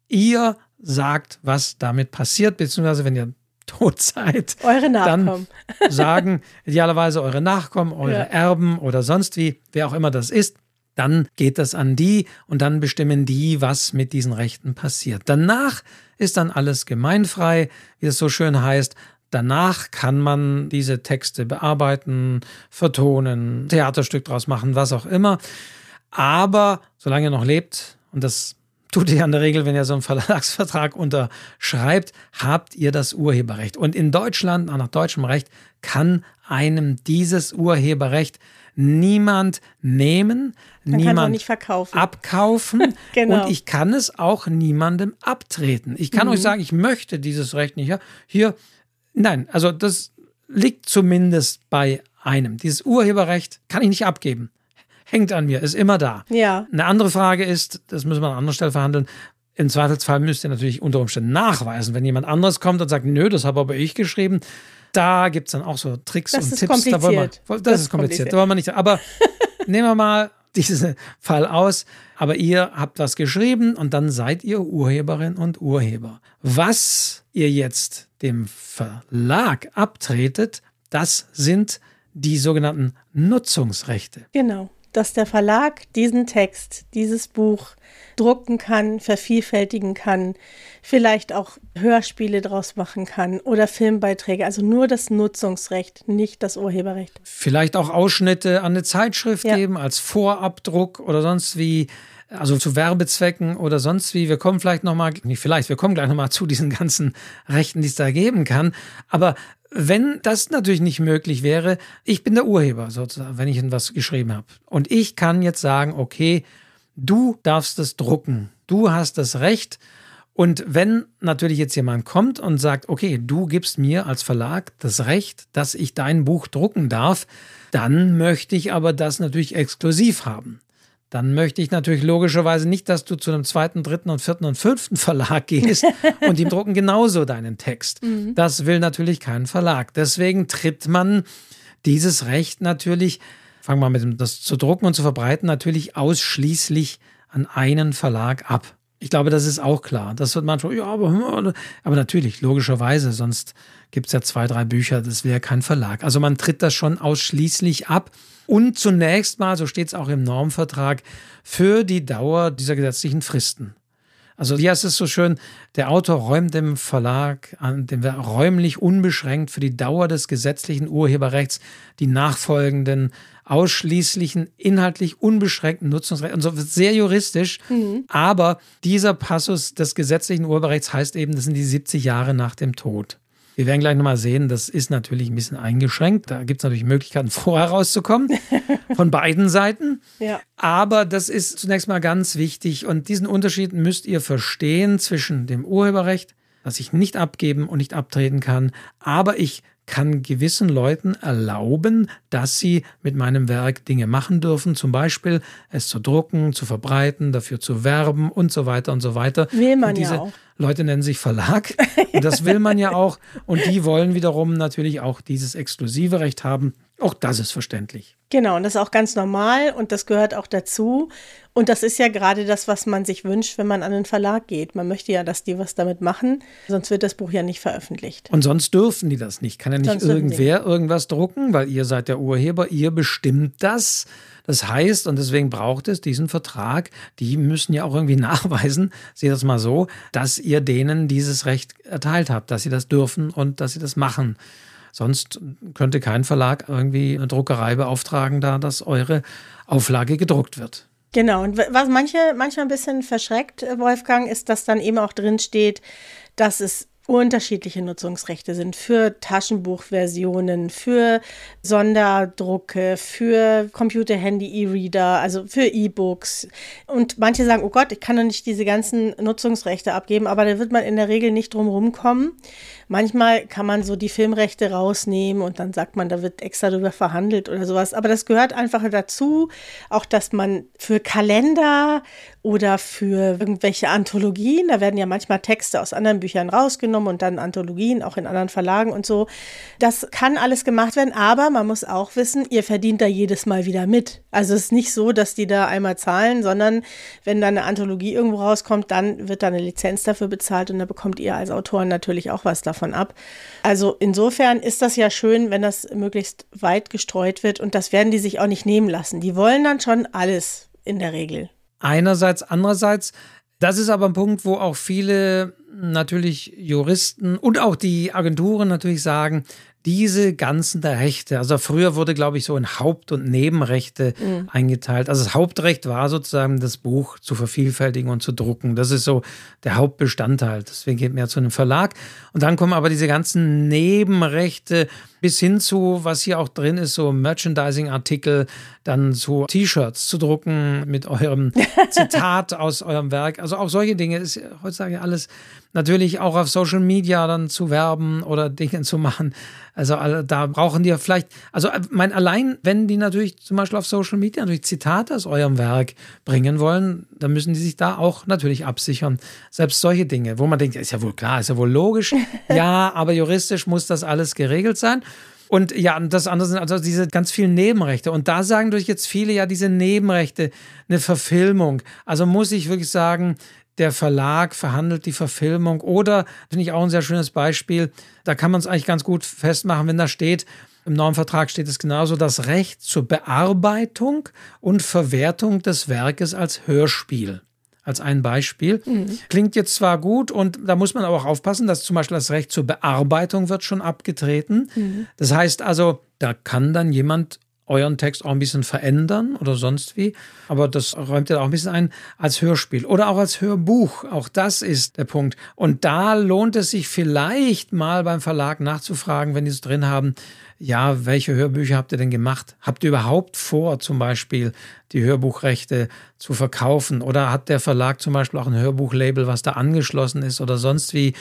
Ihr sagt, was damit passiert, beziehungsweise wenn ihr tot seid, eure Nachkommen. dann sagen idealerweise eure Nachkommen, eure ja. Erben oder sonst wie, wer auch immer das ist, dann geht das an die und dann bestimmen die, was mit diesen Rechten passiert. Danach ist dann alles gemeinfrei, wie es so schön heißt. Danach kann man diese Texte bearbeiten, vertonen, Theaterstück draus machen, was auch immer. Aber solange ihr noch lebt, und das tut ihr in der Regel, wenn ihr so einen Verlagsvertrag unterschreibt, habt ihr das Urheberrecht. Und in Deutschland, nach deutschem Recht, kann einem dieses Urheberrecht niemand nehmen, Man niemand abkaufen genau. und ich kann es auch niemandem abtreten. Ich kann mhm. euch sagen, ich möchte dieses Recht nicht. Hier, nein, also das liegt zumindest bei einem. Dieses Urheberrecht kann ich nicht abgeben hängt an mir, ist immer da. Ja. Eine andere Frage ist, das müssen wir an anderer Stelle verhandeln, im Zweifelsfall müsst ihr natürlich unter Umständen nachweisen, wenn jemand anderes kommt und sagt, nö, das habe aber ich geschrieben. Da gibt es dann auch so Tricks das und Tipps. Kompliziert. Da wir, das, das, ist kompliziert. Da wollen wir nicht. Aber nehmen wir mal diesen Fall aus. Aber ihr habt was geschrieben und dann seid ihr Urheberin und Urheber. Was ihr jetzt dem Verlag abtretet, das sind die sogenannten Nutzungsrechte. Genau dass der Verlag diesen Text, dieses Buch drucken kann, vervielfältigen kann, vielleicht auch Hörspiele draus machen kann oder Filmbeiträge. Also nur das Nutzungsrecht, nicht das Urheberrecht. Vielleicht auch Ausschnitte an eine Zeitschrift ja. geben als Vorabdruck oder sonst wie also zu Werbezwecken oder sonst wie. Wir kommen vielleicht nochmal, nicht vielleicht, wir kommen gleich nochmal zu diesen ganzen Rechten, die es da geben kann. Aber wenn das natürlich nicht möglich wäre, ich bin der Urheber sozusagen, wenn ich etwas geschrieben habe. Und ich kann jetzt sagen, okay, du darfst es drucken. Du hast das Recht. Und wenn natürlich jetzt jemand kommt und sagt, okay, du gibst mir als Verlag das Recht, dass ich dein Buch drucken darf, dann möchte ich aber das natürlich exklusiv haben dann möchte ich natürlich logischerweise nicht, dass du zu einem zweiten, dritten und vierten und fünften Verlag gehst und die drucken genauso deinen Text. Mhm. Das will natürlich kein Verlag. Deswegen tritt man dieses Recht natürlich, fangen wir mit dem, das zu drucken und zu verbreiten, natürlich ausschließlich an einen Verlag ab. Ich glaube, das ist auch klar. Das wird manchmal, ja, aber, aber natürlich, logischerweise, sonst gibt es ja zwei, drei Bücher, das wäre kein Verlag. Also man tritt das schon ausschließlich ab und zunächst mal, so steht es auch im Normvertrag, für die Dauer dieser gesetzlichen Fristen. Also hier ist es so schön, der Autor räumt dem Verlag an, dem räumlich unbeschränkt für die Dauer des gesetzlichen Urheberrechts die nachfolgenden ausschließlichen inhaltlich unbeschränkten Nutzungsrechte. Und so sehr juristisch. Mhm. Aber dieser Passus des gesetzlichen Urheberrechts heißt eben, das sind die 70 Jahre nach dem Tod. Wir werden gleich nochmal sehen, das ist natürlich ein bisschen eingeschränkt. Da gibt es natürlich Möglichkeiten, vorher rauszukommen, von beiden Seiten. Ja. Aber das ist zunächst mal ganz wichtig. Und diesen Unterschied müsst ihr verstehen zwischen dem Urheberrecht, das ich nicht abgeben und nicht abtreten kann, aber ich kann gewissen Leuten erlauben, dass sie mit meinem Werk Dinge machen dürfen, zum Beispiel es zu drucken, zu verbreiten, dafür zu werben und so weiter und so weiter. Will man ja auch. Leute nennen sich Verlag und das will man ja auch und die wollen wiederum natürlich auch dieses exklusive Recht haben. Auch das ist verständlich. Genau, und das ist auch ganz normal und das gehört auch dazu. Und das ist ja gerade das, was man sich wünscht, wenn man an den Verlag geht. Man möchte ja, dass die was damit machen, sonst wird das Buch ja nicht veröffentlicht. Und sonst dürfen die das nicht. Kann ja nicht sonst irgendwer irgendwas drucken, weil ihr seid der Urheber, ihr bestimmt das. Das heißt, und deswegen braucht es diesen Vertrag, die müssen ja auch irgendwie nachweisen, seht das mal so, dass ihr denen dieses Recht erteilt habt, dass sie das dürfen und dass sie das machen. Sonst könnte kein Verlag irgendwie eine Druckerei beauftragen, da dass eure Auflage gedruckt wird. Genau, und was manche manchmal ein bisschen verschreckt, Wolfgang, ist, dass dann eben auch drin steht, dass es unterschiedliche Nutzungsrechte sind für Taschenbuchversionen, für Sonderdrucke, für Computer, Handy, E-Reader, also für E-Books. Und manche sagen, oh Gott, ich kann doch nicht diese ganzen Nutzungsrechte abgeben, aber da wird man in der Regel nicht drum rumkommen. Manchmal kann man so die Filmrechte rausnehmen und dann sagt man, da wird extra drüber verhandelt oder sowas. Aber das gehört einfach dazu, auch dass man für Kalender oder für irgendwelche Anthologien, da werden ja manchmal Texte aus anderen Büchern rausgenommen und dann Anthologien auch in anderen Verlagen und so. Das kann alles gemacht werden, aber man muss auch wissen, ihr verdient da jedes Mal wieder mit. Also es ist nicht so, dass die da einmal zahlen, sondern wenn da eine Anthologie irgendwo rauskommt, dann wird da eine Lizenz dafür bezahlt und da bekommt ihr als Autoren natürlich auch was davon davon ab. Also insofern ist das ja schön, wenn das möglichst weit gestreut wird und das werden die sich auch nicht nehmen lassen. Die wollen dann schon alles in der Regel. Einerseits, andererseits, das ist aber ein Punkt, wo auch viele natürlich Juristen und auch die Agenturen natürlich sagen, diese ganzen Rechte, also früher wurde, glaube ich, so in Haupt- und Nebenrechte mhm. eingeteilt. Also das Hauptrecht war sozusagen das Buch zu vervielfältigen und zu drucken. Das ist so der Hauptbestandteil. Deswegen geht man ja zu einem Verlag. Und dann kommen aber diese ganzen Nebenrechte bis hin zu, was hier auch drin ist, so Merchandising-Artikel, dann so T-Shirts zu drucken mit eurem Zitat aus eurem Werk. Also auch solche Dinge ist heutzutage alles natürlich auch auf Social Media dann zu werben oder Dinge zu machen. Also da brauchen die ja vielleicht, also äh, mein allein, wenn die natürlich zum Beispiel auf Social Media natürlich Zitate aus eurem Werk bringen wollen, dann müssen die sich da auch natürlich absichern. Selbst solche Dinge, wo man denkt, ist ja wohl klar, ist ja wohl logisch. ja, aber juristisch muss das alles geregelt sein. Und ja, das andere sind also diese ganz vielen Nebenrechte. Und da sagen durch jetzt viele ja diese Nebenrechte, eine Verfilmung. Also muss ich wirklich sagen, der Verlag verhandelt die Verfilmung oder, finde ich auch ein sehr schönes Beispiel, da kann man es eigentlich ganz gut festmachen, wenn da steht, im neuen Vertrag steht es genauso, das Recht zur Bearbeitung und Verwertung des Werkes als Hörspiel. Als ein Beispiel. Mhm. Klingt jetzt zwar gut und da muss man aber auch aufpassen, dass zum Beispiel das Recht zur Bearbeitung wird schon abgetreten. Mhm. Das heißt also, da kann dann jemand euren Text auch ein bisschen verändern oder sonst wie. Aber das räumt ihr auch ein bisschen ein als Hörspiel oder auch als Hörbuch. Auch das ist der Punkt. Und da lohnt es sich vielleicht mal beim Verlag nachzufragen, wenn die es drin haben. Ja, welche Hörbücher habt ihr denn gemacht? Habt ihr überhaupt vor, zum Beispiel die Hörbuchrechte zu verkaufen? Oder hat der Verlag zum Beispiel auch ein Hörbuchlabel, was da angeschlossen ist oder sonst wie?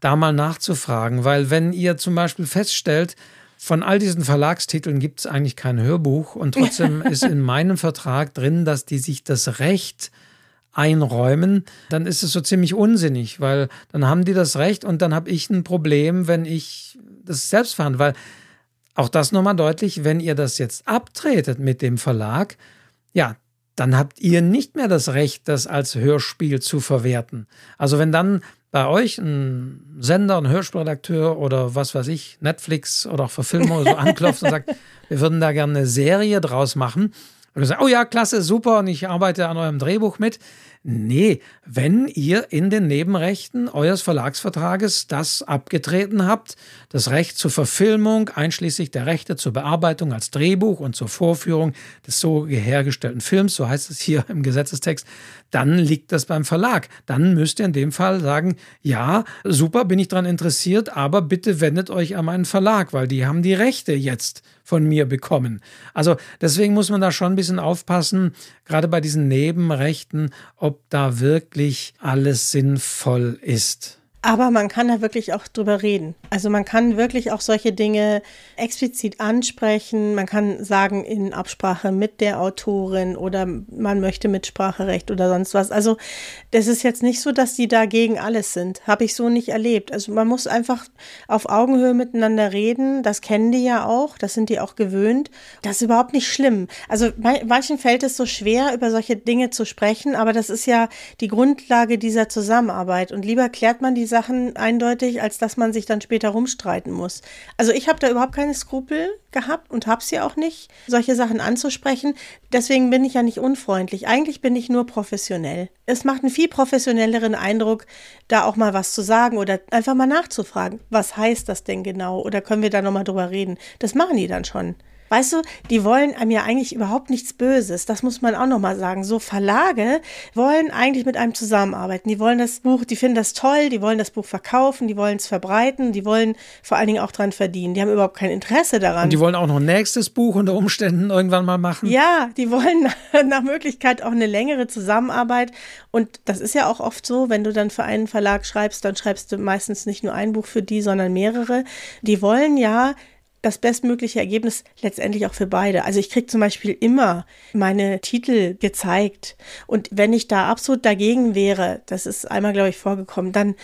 Da mal nachzufragen, weil wenn ihr zum Beispiel feststellt, von all diesen Verlagstiteln gibt es eigentlich kein Hörbuch. Und trotzdem ist in meinem Vertrag drin, dass die sich das Recht einräumen, dann ist es so ziemlich unsinnig, weil dann haben die das Recht und dann habe ich ein Problem, wenn ich das selbst verhandle, weil auch das nochmal deutlich, wenn ihr das jetzt abtretet mit dem Verlag, ja, dann habt ihr nicht mehr das Recht, das als Hörspiel zu verwerten. Also wenn dann bei euch ein Sender, ein Hörspielredakteur oder was weiß ich, Netflix oder auch Verfilmung so anklopft und sagt, wir würden da gerne eine Serie draus machen. Und du sagst, oh ja, klasse, super, und ich arbeite an eurem Drehbuch mit. Nee, wenn ihr in den Nebenrechten eures Verlagsvertrages das abgetreten habt, das Recht zur Verfilmung, einschließlich der Rechte zur Bearbeitung als Drehbuch und zur Vorführung des so hergestellten Films, so heißt es hier im Gesetzestext, dann liegt das beim Verlag. Dann müsst ihr in dem Fall sagen, ja, super, bin ich daran interessiert, aber bitte wendet euch an meinen Verlag, weil die haben die Rechte jetzt von mir bekommen. Also deswegen muss man da schon ein bisschen aufpassen, gerade bei diesen Nebenrechten, ob da wirklich alles sinnvoll ist. Aber man kann da wirklich auch drüber reden. Also man kann wirklich auch solche Dinge explizit ansprechen. Man kann sagen in Absprache mit der Autorin oder man möchte Mitspracherecht oder sonst was. Also das ist jetzt nicht so, dass die da gegen alles sind. Habe ich so nicht erlebt. Also man muss einfach auf Augenhöhe miteinander reden. Das kennen die ja auch. Das sind die auch gewöhnt. Das ist überhaupt nicht schlimm. Also manchen fällt es so schwer, über solche Dinge zu sprechen. Aber das ist ja die Grundlage dieser Zusammenarbeit. Und lieber klärt man die Sachen eindeutig, als dass man sich dann später rumstreiten muss. Also ich habe da überhaupt keine Skrupel gehabt und habe sie auch nicht, solche Sachen anzusprechen. Deswegen bin ich ja nicht unfreundlich. Eigentlich bin ich nur professionell. Es macht einen viel professionelleren Eindruck, da auch mal was zu sagen oder einfach mal nachzufragen. Was heißt das denn genau? Oder können wir da nochmal drüber reden? Das machen die dann schon. Weißt du, die wollen einem ja eigentlich überhaupt nichts Böses. Das muss man auch nochmal sagen. So Verlage wollen eigentlich mit einem zusammenarbeiten. Die wollen das Buch, die finden das toll, die wollen das Buch verkaufen, die wollen es verbreiten, die wollen vor allen Dingen auch dran verdienen. Die haben überhaupt kein Interesse daran. Und die wollen auch noch ein nächstes Buch unter Umständen irgendwann mal machen. Ja, die wollen nach Möglichkeit auch eine längere Zusammenarbeit. Und das ist ja auch oft so, wenn du dann für einen Verlag schreibst, dann schreibst du meistens nicht nur ein Buch für die, sondern mehrere. Die wollen ja das bestmögliche Ergebnis letztendlich auch für beide. Also ich kriege zum Beispiel immer meine Titel gezeigt. Und wenn ich da absolut dagegen wäre, das ist einmal, glaube ich, vorgekommen, dann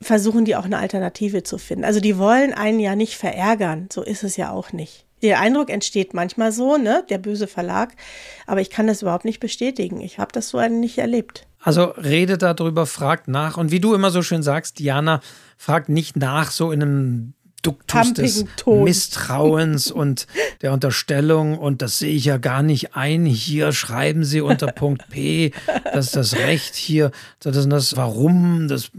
versuchen die auch eine Alternative zu finden. Also die wollen einen ja nicht verärgern. So ist es ja auch nicht. Der Eindruck entsteht manchmal so, ne, der böse Verlag, aber ich kann das überhaupt nicht bestätigen. Ich habe das so nicht erlebt. Also redet darüber, fragt nach und wie du immer so schön sagst, Diana, fragt nicht nach so in einem Duktus des Misstrauens und der Unterstellung und das sehe ich ja gar nicht ein. Hier schreiben Sie unter Punkt P, dass das Recht hier, das das Warum, das,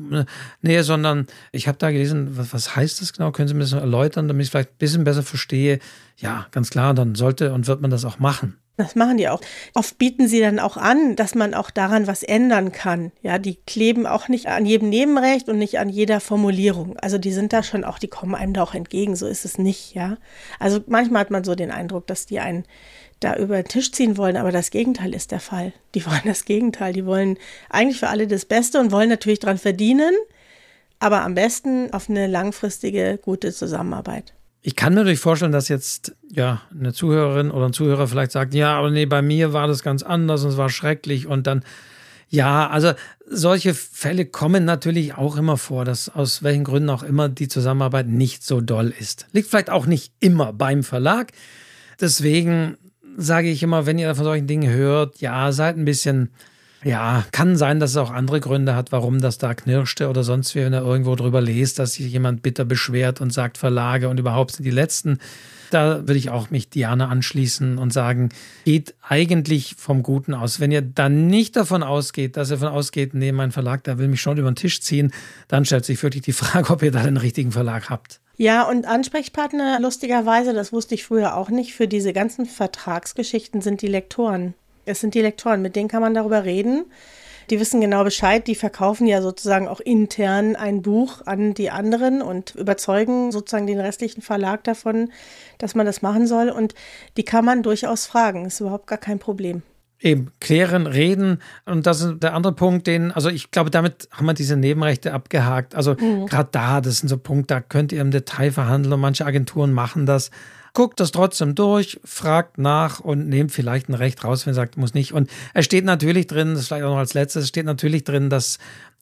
nee, sondern ich habe da gelesen, was, was heißt das genau? Können Sie mir das erläutern, damit ich es vielleicht ein bisschen besser verstehe? Ja, ganz klar, dann sollte und wird man das auch machen. Das machen die auch. Oft bieten sie dann auch an, dass man auch daran was ändern kann. Ja, die kleben auch nicht an jedem Nebenrecht und nicht an jeder Formulierung. Also die sind da schon auch, die kommen einem da auch entgegen. So ist es nicht, ja. Also manchmal hat man so den Eindruck, dass die einen da über den Tisch ziehen wollen, aber das Gegenteil ist der Fall. Die wollen das Gegenteil. Die wollen eigentlich für alle das Beste und wollen natürlich dran verdienen, aber am besten auf eine langfristige, gute Zusammenarbeit. Ich kann mir natürlich vorstellen, dass jetzt ja eine Zuhörerin oder ein Zuhörer vielleicht sagt, ja, aber nee, bei mir war das ganz anders und es war schrecklich und dann ja, also solche Fälle kommen natürlich auch immer vor, dass aus welchen Gründen auch immer die Zusammenarbeit nicht so doll ist. Liegt vielleicht auch nicht immer beim Verlag. Deswegen sage ich immer, wenn ihr von solchen Dingen hört, ja, seid ein bisschen ja, kann sein, dass es auch andere Gründe hat, warum das da knirschte oder sonst wie, wenn er irgendwo drüber lest, dass sich jemand bitter beschwert und sagt Verlage und überhaupt sind die Letzten. Da würde ich auch mich Diana anschließen und sagen, geht eigentlich vom Guten aus. Wenn ihr dann nicht davon ausgeht, dass ihr davon ausgeht, nee, mein Verlag, der will mich schon über den Tisch ziehen, dann stellt sich wirklich die Frage, ob ihr da den richtigen Verlag habt. Ja, und Ansprechpartner, lustigerweise, das wusste ich früher auch nicht, für diese ganzen Vertragsgeschichten sind die Lektoren. Es sind die Lektoren, mit denen kann man darüber reden. Die wissen genau Bescheid, die verkaufen ja sozusagen auch intern ein Buch an die anderen und überzeugen sozusagen den restlichen Verlag davon, dass man das machen soll. Und die kann man durchaus fragen, ist überhaupt gar kein Problem. Eben, klären, reden. Und das ist der andere Punkt, den, also ich glaube, damit haben wir diese Nebenrechte abgehakt. Also mhm. gerade da, das sind so Punkte, da könnt ihr im Detail verhandeln und manche Agenturen machen das guckt das trotzdem durch, fragt nach und nehmt vielleicht ein Recht raus, wenn ihr sagt, muss nicht. Und es steht natürlich drin, das vielleicht auch noch als letztes, es steht natürlich drin, dass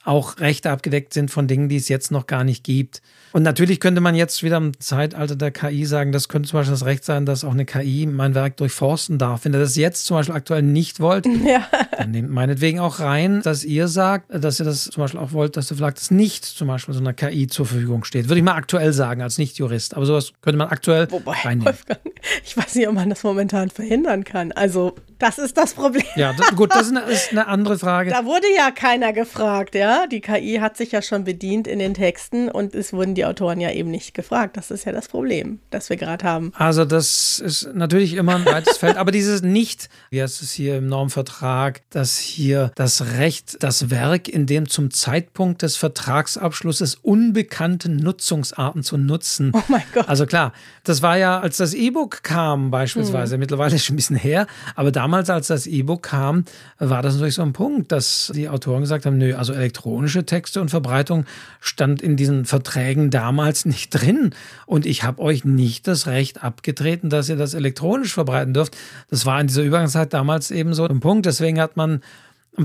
auch Rechte abgedeckt sind von Dingen, die es jetzt noch gar nicht gibt. Und natürlich könnte man jetzt wieder im Zeitalter der KI sagen, das könnte zum Beispiel das Recht sein, dass auch eine KI mein Werk durchforsten darf. Wenn ihr das jetzt zum Beispiel aktuell nicht wollt, ja. dann nehmt meinetwegen auch rein, dass ihr sagt, dass ihr das zum Beispiel auch wollt, dass der Verlag das nicht zum Beispiel so einer KI zur Verfügung steht. Würde ich mal aktuell sagen, als Nicht-Jurist. Aber sowas könnte man aktuell Wobei, reinnehmen. Wolfgang, ich weiß nicht, ob man das momentan verhindern kann. Also das ist das Problem. Ja, das, gut, das ist eine, ist eine, andere Frage. Da wurde ja keiner gefragt, ja. Die KI hat sich ja schon bedient in den Texten und es wurden die Autoren ja eben nicht gefragt. Das ist ja das Problem, das wir gerade haben. Also das ist natürlich immer ein weites Feld, aber dieses nicht, wie heißt es hier im Normvertrag, dass hier das Recht, das Werk in dem zum Zeitpunkt des Vertragsabschlusses unbekannten Nutzungsarten zu nutzen. Oh mein Gott. Also klar, das war ja, als das E-Book kam beispielsweise, mhm. mittlerweile schon ein bisschen her, aber damals, als das E-Book kam, war das natürlich so ein Punkt, dass die Autoren gesagt haben, nö, also elektronische Texte und Verbreitung stand in diesen Verträgen damals nicht drin und ich habe euch nicht das Recht abgetreten, dass ihr das elektronisch verbreiten dürft. Das war in dieser Übergangszeit damals eben so ein Punkt, deswegen hat man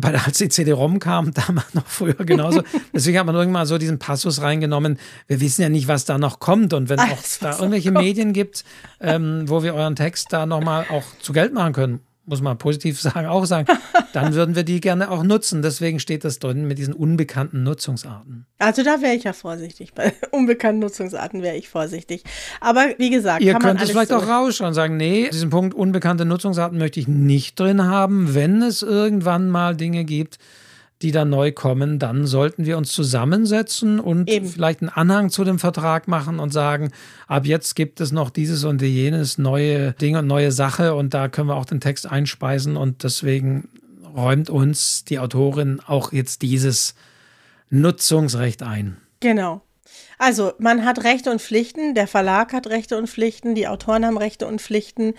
bei der, als die CD-ROM kam, damals noch früher genauso. Deswegen hat man irgendwann so diesen Passus reingenommen. Wir wissen ja nicht, was da noch kommt. Und wenn auch da irgendwelche Medien gibt, ähm, wo wir euren Text da nochmal auch zu Geld machen können, muss man positiv sagen, auch sagen, dann würden wir die gerne auch nutzen. Deswegen steht das drin mit diesen unbekannten Nutzungsarten. Also da wäre ich ja vorsichtig. Bei unbekannten Nutzungsarten wäre ich vorsichtig. Aber wie gesagt, ihr könnt es vielleicht so auch rausschauen und sagen, nee, diesen Punkt unbekannte Nutzungsarten möchte ich nicht drin haben, wenn es irgendwann mal Dinge gibt, die da neu kommen, dann sollten wir uns zusammensetzen und Eben. vielleicht einen Anhang zu dem Vertrag machen und sagen, ab jetzt gibt es noch dieses und jenes neue Ding und neue Sache und da können wir auch den Text einspeisen und deswegen räumt uns die Autorin auch jetzt dieses Nutzungsrecht ein. Genau. Also man hat Rechte und Pflichten, der Verlag hat Rechte und Pflichten, die Autoren haben Rechte und Pflichten.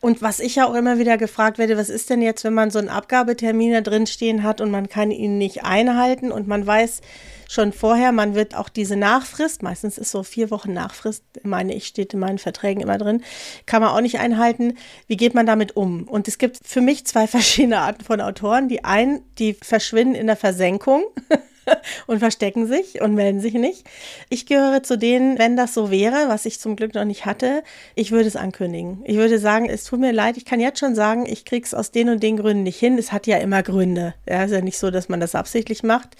Und was ich ja auch immer wieder gefragt werde, was ist denn jetzt, wenn man so einen Abgabetermin da drin stehen hat und man kann ihn nicht einhalten und man weiß schon vorher, man wird auch diese Nachfrist, meistens ist so vier Wochen Nachfrist, meine ich, steht in meinen Verträgen immer drin, kann man auch nicht einhalten. Wie geht man damit um? Und es gibt für mich zwei verschiedene Arten von Autoren. Die einen, die verschwinden in der Versenkung. und verstecken sich und melden sich nicht. Ich gehöre zu denen, wenn das so wäre, was ich zum Glück noch nicht hatte, ich würde es ankündigen. Ich würde sagen, es tut mir leid, ich kann jetzt schon sagen, ich krieg's aus den und den Gründen nicht hin. Es hat ja immer Gründe. Ja, ist ja nicht so, dass man das absichtlich macht.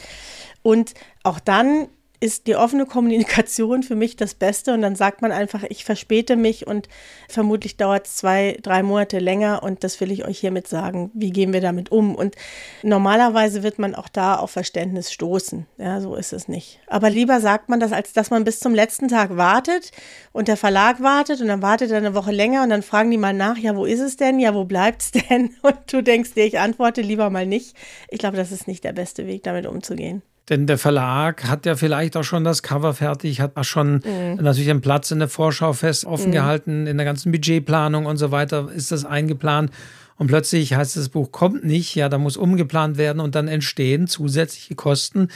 Und auch dann ist die offene Kommunikation für mich das Beste und dann sagt man einfach, ich verspäte mich und vermutlich dauert es zwei, drei Monate länger und das will ich euch hiermit sagen. Wie gehen wir damit um? Und normalerweise wird man auch da auf Verständnis stoßen. Ja, so ist es nicht. Aber lieber sagt man das, als dass man bis zum letzten Tag wartet und der Verlag wartet und dann wartet er eine Woche länger und dann fragen die mal nach, ja, wo ist es denn? Ja, wo bleibt es denn? Und du denkst dir, ich antworte lieber mal nicht. Ich glaube, das ist nicht der beste Weg, damit umzugehen. Denn der Verlag hat ja vielleicht auch schon das Cover fertig, hat auch schon mhm. natürlich einen Platz in der Vorschau fest offen mhm. gehalten, in der ganzen Budgetplanung und so weiter ist das eingeplant. Und plötzlich heißt das Buch kommt nicht, ja, da muss umgeplant werden und dann entstehen zusätzliche Kosten,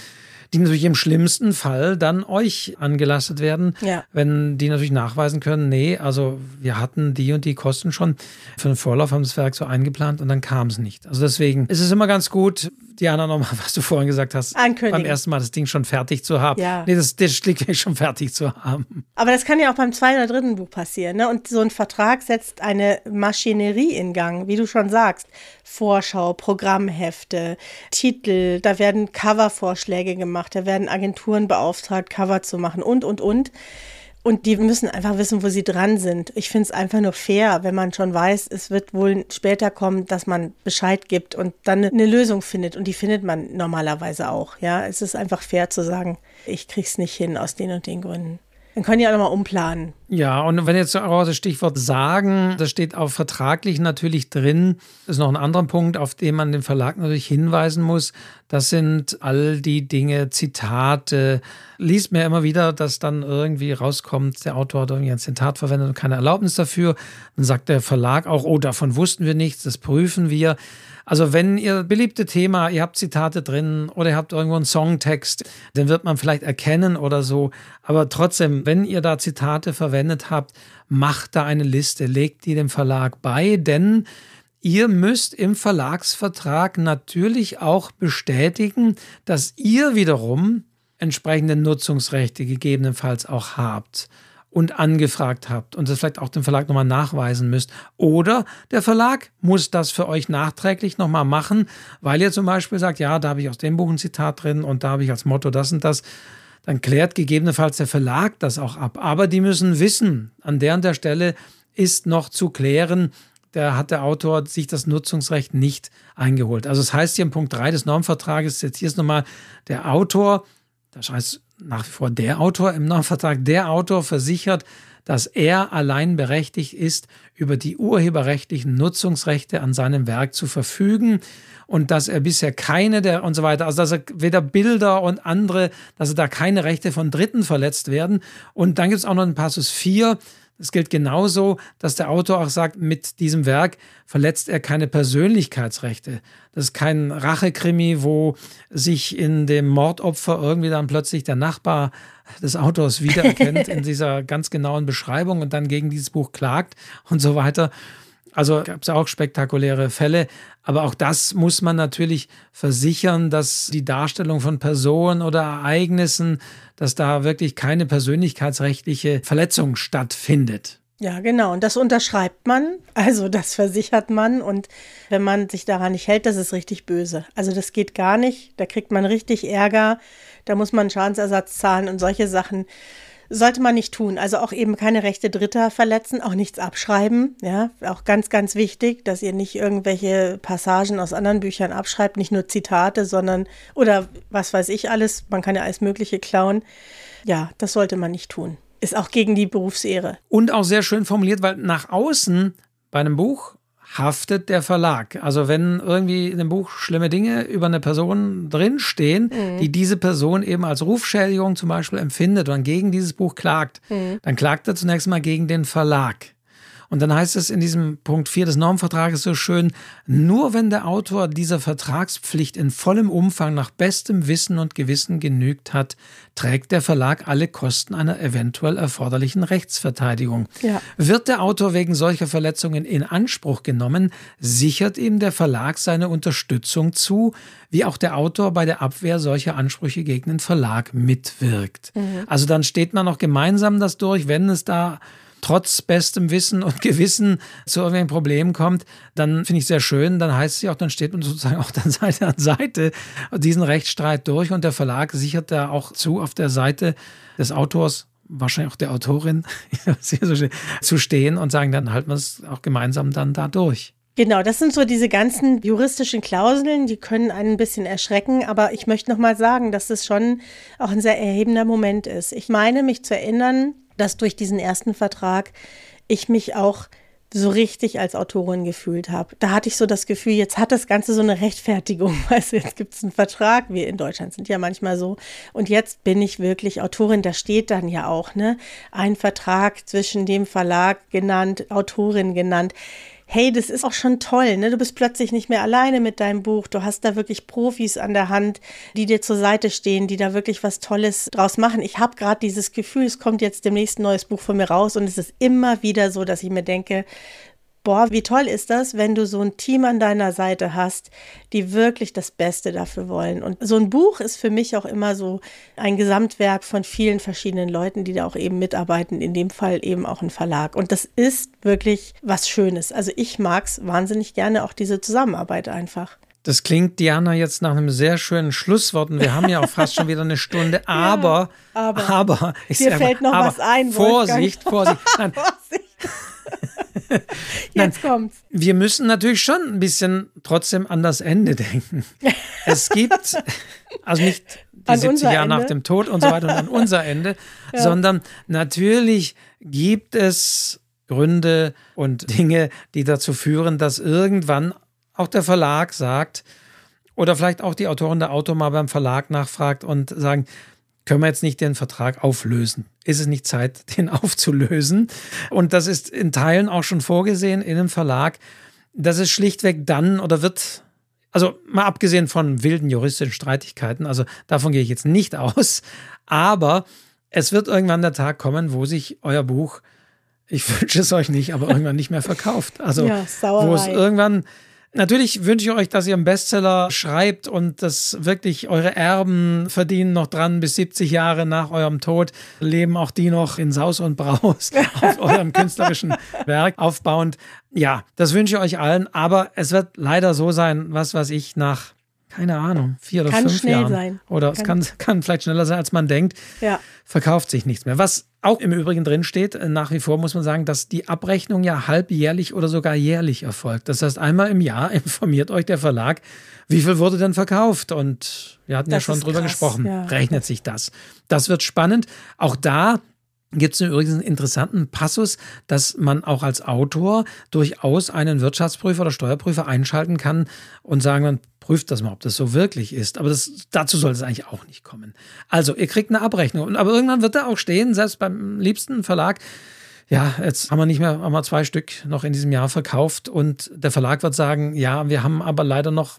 die natürlich im schlimmsten Fall dann euch angelastet werden, ja. wenn die natürlich nachweisen können, nee, also wir hatten die und die Kosten schon für den Vorlauf, haben das Werk so eingeplant und dann kam es nicht. Also deswegen ist es immer ganz gut, Diana, nochmal, was du vorhin gesagt hast, beim ersten Mal das Ding schon fertig zu haben. Ja. Nee, das, das schlichtweg schon fertig zu haben. Aber das kann ja auch beim zweiten oder dritten Buch passieren. Ne? Und so ein Vertrag setzt eine Maschinerie in Gang, wie du schon sagst. Vorschau, Programmhefte, Titel, da werden Covervorschläge gemacht, da werden Agenturen beauftragt, Cover zu machen und, und, und. Und die müssen einfach wissen, wo sie dran sind. Ich finde es einfach nur fair, wenn man schon weiß, es wird wohl später kommen, dass man Bescheid gibt und dann eine Lösung findet. Und die findet man normalerweise auch. Ja, es ist einfach fair zu sagen, ich krieg's nicht hin aus den und den Gründen. Dann können die auch nochmal umplanen. Ja, und wenn jetzt auch das Stichwort sagen, das steht auch vertraglich natürlich drin, ist noch ein anderer Punkt, auf den man den Verlag natürlich hinweisen muss. Das sind all die Dinge, Zitate. Liest mir immer wieder, dass dann irgendwie rauskommt, der Autor hat irgendwie ein Zitat verwendet und keine Erlaubnis dafür. Dann sagt der Verlag auch, oh, davon wussten wir nichts, das prüfen wir. Also wenn ihr beliebte Thema, ihr habt Zitate drin oder ihr habt irgendwo einen Songtext, den wird man vielleicht erkennen oder so. Aber trotzdem, wenn ihr da Zitate verwendet habt, macht da eine Liste, legt die dem Verlag bei, denn Ihr müsst im Verlagsvertrag natürlich auch bestätigen, dass ihr wiederum entsprechende Nutzungsrechte gegebenenfalls auch habt und angefragt habt und das vielleicht auch dem Verlag nochmal nachweisen müsst. Oder der Verlag muss das für euch nachträglich nochmal machen, weil ihr zum Beispiel sagt, ja, da habe ich aus dem Buch ein Zitat drin und da habe ich als Motto das und das. Dann klärt gegebenenfalls der Verlag das auch ab. Aber die müssen wissen, an der und der Stelle ist noch zu klären, da hat der Autor sich das Nutzungsrecht nicht eingeholt. Also es das heißt hier im Punkt 3 des Normvertrages, jetzt hier ist nochmal der Autor, das heißt nach wie vor der Autor im Normvertrag, der Autor versichert, dass er allein berechtigt ist, über die urheberrechtlichen Nutzungsrechte an seinem Werk zu verfügen und dass er bisher keine der und so weiter, also dass er weder Bilder und andere, dass er da keine Rechte von Dritten verletzt werden. Und dann gibt es auch noch einen Passus 4, es gilt genauso, dass der Autor auch sagt, mit diesem Werk verletzt er keine Persönlichkeitsrechte. Das ist kein Rachekrimi, wo sich in dem Mordopfer irgendwie dann plötzlich der Nachbar des Autors wiedererkennt in dieser ganz genauen Beschreibung und dann gegen dieses Buch klagt und so weiter. Also gab es auch spektakuläre Fälle, aber auch das muss man natürlich versichern, dass die Darstellung von Personen oder Ereignissen, dass da wirklich keine persönlichkeitsrechtliche Verletzung stattfindet. Ja, genau. Und das unterschreibt man, also das versichert man. Und wenn man sich daran nicht hält, das ist richtig böse. Also das geht gar nicht. Da kriegt man richtig Ärger. Da muss man Schadensersatz zahlen und solche Sachen sollte man nicht tun. Also auch eben keine Rechte Dritter verletzen, auch nichts abschreiben. Ja, auch ganz, ganz wichtig, dass ihr nicht irgendwelche Passagen aus anderen Büchern abschreibt, nicht nur Zitate, sondern oder was weiß ich alles. Man kann ja alles Mögliche klauen. Ja, das sollte man nicht tun. Ist auch gegen die Berufsehre. Und auch sehr schön formuliert, weil nach außen bei einem Buch haftet der Verlag. Also wenn irgendwie in dem Buch schlimme Dinge über eine Person drinstehen, mhm. die diese Person eben als Rufschädigung zum Beispiel empfindet und gegen dieses Buch klagt, mhm. dann klagt er zunächst mal gegen den Verlag. Und dann heißt es in diesem Punkt 4 des Normvertrages so schön, nur wenn der Autor dieser Vertragspflicht in vollem Umfang nach bestem Wissen und Gewissen genügt hat, trägt der Verlag alle Kosten einer eventuell erforderlichen Rechtsverteidigung. Ja. Wird der Autor wegen solcher Verletzungen in Anspruch genommen, sichert ihm der Verlag seine Unterstützung zu, wie auch der Autor bei der Abwehr solcher Ansprüche gegen den Verlag mitwirkt. Mhm. Also dann steht man noch gemeinsam das durch, wenn es da trotz bestem Wissen und Gewissen zu irgendwelchen Problemen kommt, dann finde ich sehr schön. Dann heißt es ja auch, dann steht man sozusagen auch dann Seite an Seite diesen Rechtsstreit durch und der Verlag sichert da auch zu auf der Seite des Autors wahrscheinlich auch der Autorin zu stehen und sagen, dann halten wir es auch gemeinsam dann da durch. Genau, das sind so diese ganzen juristischen Klauseln, die können einen ein bisschen erschrecken, aber ich möchte noch mal sagen, dass es schon auch ein sehr erhebender Moment ist. Ich meine, mich zu erinnern, dass durch diesen ersten Vertrag ich mich auch so richtig als Autorin gefühlt habe. Da hatte ich so das Gefühl, jetzt hat das Ganze so eine Rechtfertigung. Du, jetzt gibt es einen Vertrag. Wir in Deutschland sind ja manchmal so. Und jetzt bin ich wirklich Autorin. Da steht dann ja auch, ne? Ein Vertrag zwischen dem Verlag genannt, Autorin genannt hey, das ist auch schon toll, ne? Du bist plötzlich nicht mehr alleine mit deinem Buch. Du hast da wirklich Profis an der Hand, die dir zur Seite stehen, die da wirklich was Tolles draus machen. Ich habe gerade dieses Gefühl, es kommt jetzt demnächst ein neues Buch von mir raus und es ist immer wieder so, dass ich mir denke, boah, wie toll ist das, wenn du so ein Team an deiner Seite hast, die wirklich das Beste dafür wollen. Und so ein Buch ist für mich auch immer so ein Gesamtwerk von vielen verschiedenen Leuten, die da auch eben mitarbeiten, in dem Fall eben auch ein Verlag. Und das ist wirklich was Schönes. Also ich mag es wahnsinnig gerne, auch diese Zusammenarbeit einfach. Das klingt, Diana, jetzt nach einem sehr schönen Schlusswort. Und wir haben ja auch fast schon wieder eine Stunde. Aber, ja, aber, aber ich dir fällt noch aber, was ein. Vorsicht, Vorsicht. Vorsicht. Jetzt kommt's. Wir müssen natürlich schon ein bisschen trotzdem an das Ende denken. Es gibt, also nicht die an 70 Jahre nach dem Tod und so weiter und an unser Ende, ja. sondern natürlich gibt es Gründe und Dinge, die dazu führen, dass irgendwann auch der Verlag sagt, oder vielleicht auch die Autorin der Autor mal beim Verlag nachfragt und sagen, können wir jetzt nicht den Vertrag auflösen? Ist es nicht Zeit, den aufzulösen? Und das ist in Teilen auch schon vorgesehen in einem Verlag. Das ist schlichtweg dann oder wird, also mal abgesehen von wilden juristischen Streitigkeiten, also davon gehe ich jetzt nicht aus, aber es wird irgendwann der Tag kommen, wo sich euer Buch, ich wünsche es euch nicht, aber irgendwann nicht mehr verkauft. Also ja, wo es irgendwann Natürlich wünsche ich euch, dass ihr einen Bestseller schreibt und dass wirklich eure Erben verdienen noch dran bis 70 Jahre nach eurem Tod, leben auch die noch in Saus und Braus auf eurem künstlerischen Werk aufbauend. Ja, das wünsche ich euch allen, aber es wird leider so sein, was weiß ich, nach keine Ahnung, vier oder kann fünf schnell Jahren. Sein. Oder kann. es kann, kann vielleicht schneller sein, als man denkt. Ja. Verkauft sich nichts mehr. Was auch im Übrigen drin steht, äh, nach wie vor muss man sagen, dass die Abrechnung ja halbjährlich oder sogar jährlich erfolgt. Das heißt, einmal im Jahr informiert euch der Verlag, wie viel wurde denn verkauft? Und wir hatten das ja schon drüber krass, gesprochen. Ja. Rechnet sich das? Das wird spannend. Auch da gibt es übrigens einen interessanten Passus, dass man auch als Autor durchaus einen Wirtschaftsprüfer oder Steuerprüfer einschalten kann und sagen, man prüft das mal, ob das so wirklich ist. Aber das, dazu soll es eigentlich auch nicht kommen. Also, ihr kriegt eine Abrechnung. Aber irgendwann wird da auch stehen, selbst beim liebsten Verlag, ja, jetzt haben wir nicht mehr, haben wir zwei Stück noch in diesem Jahr verkauft und der Verlag wird sagen, ja, wir haben aber leider noch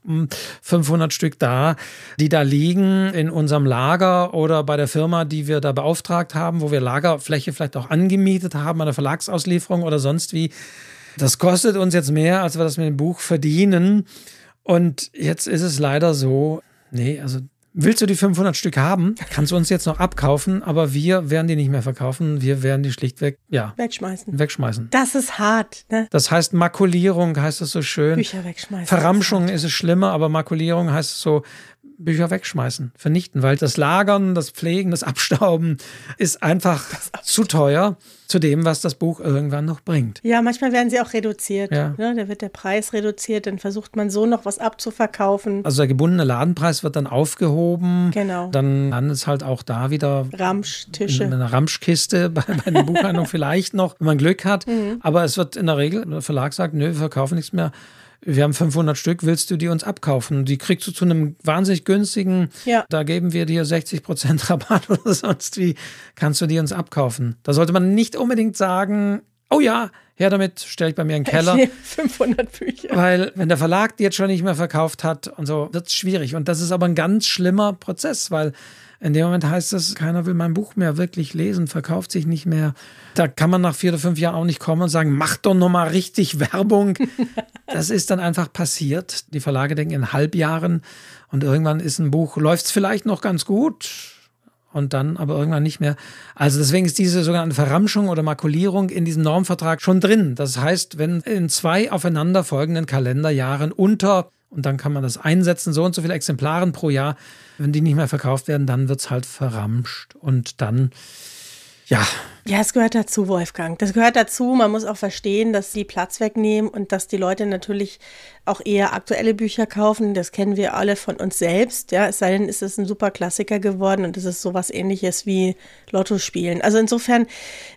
500 hm, Stück da, die da liegen in unserem Lager oder bei der Firma, die wir da beauftragt haben, wo wir Lagerfläche vielleicht auch angemietet haben an der Verlagsauslieferung oder sonst wie. Das kostet uns jetzt mehr, als wir das mit dem Buch verdienen. Und jetzt ist es leider so, nee, also Willst du die 500 Stück haben, kannst du uns jetzt noch abkaufen, aber wir werden die nicht mehr verkaufen. Wir werden die schlichtweg, ja. Wegschmeißen. Wegschmeißen. Das ist hart, ne? Das heißt Makulierung, heißt es so schön. Bücher wegschmeißen. Verramschung ist, ist es schlimmer, aber Makulierung heißt es so, Bücher wegschmeißen, vernichten, weil das Lagern, das Pflegen, das Abstauben ist einfach zu teuer zu dem, was das Buch irgendwann noch bringt. Ja, manchmal werden sie auch reduziert. Ja. Ne? Da wird der Preis reduziert, dann versucht man so noch was abzuverkaufen. Also der gebundene Ladenpreis wird dann aufgehoben. Genau. Dann landet es halt auch da wieder Ramschtische. Eine Ramschkiste bei, bei einer Buchhandlung vielleicht noch, wenn man Glück hat. Mhm. Aber es wird in der Regel, der Verlag sagt, nö, wir verkaufen nichts mehr wir haben 500 Stück, willst du die uns abkaufen? Die kriegst du zu einem wahnsinnig günstigen, ja. da geben wir dir 60 Prozent Rabatt oder sonst wie, kannst du die uns abkaufen. Da sollte man nicht unbedingt sagen, oh ja, her damit, stelle ich bei mir in den Keller. 500 Bücher. Weil, wenn der Verlag die jetzt schon nicht mehr verkauft hat und so, wird es schwierig. Und das ist aber ein ganz schlimmer Prozess, weil in dem Moment heißt es, keiner will mein Buch mehr wirklich lesen, verkauft sich nicht mehr. Da kann man nach vier oder fünf Jahren auch nicht kommen und sagen, mach doch nochmal richtig Werbung. das ist dann einfach passiert. Die Verlage denken in Halbjahren und irgendwann ist ein Buch, läuft es vielleicht noch ganz gut und dann aber irgendwann nicht mehr. Also deswegen ist diese sogenannte Verramschung oder Makulierung in diesem Normvertrag schon drin. Das heißt, wenn in zwei aufeinanderfolgenden Kalenderjahren unter und dann kann man das einsetzen, so und so viele Exemplare pro Jahr. Wenn die nicht mehr verkauft werden, dann wird es halt verramscht. Und dann, ja. Ja, es gehört dazu, Wolfgang. Das gehört dazu. Man muss auch verstehen, dass sie Platz wegnehmen und dass die Leute natürlich auch eher aktuelle Bücher kaufen. Das kennen wir alle von uns selbst. Ja, es sei denn, ist es ein super Klassiker geworden und es ist sowas ähnliches wie Lotto spielen. Also insofern,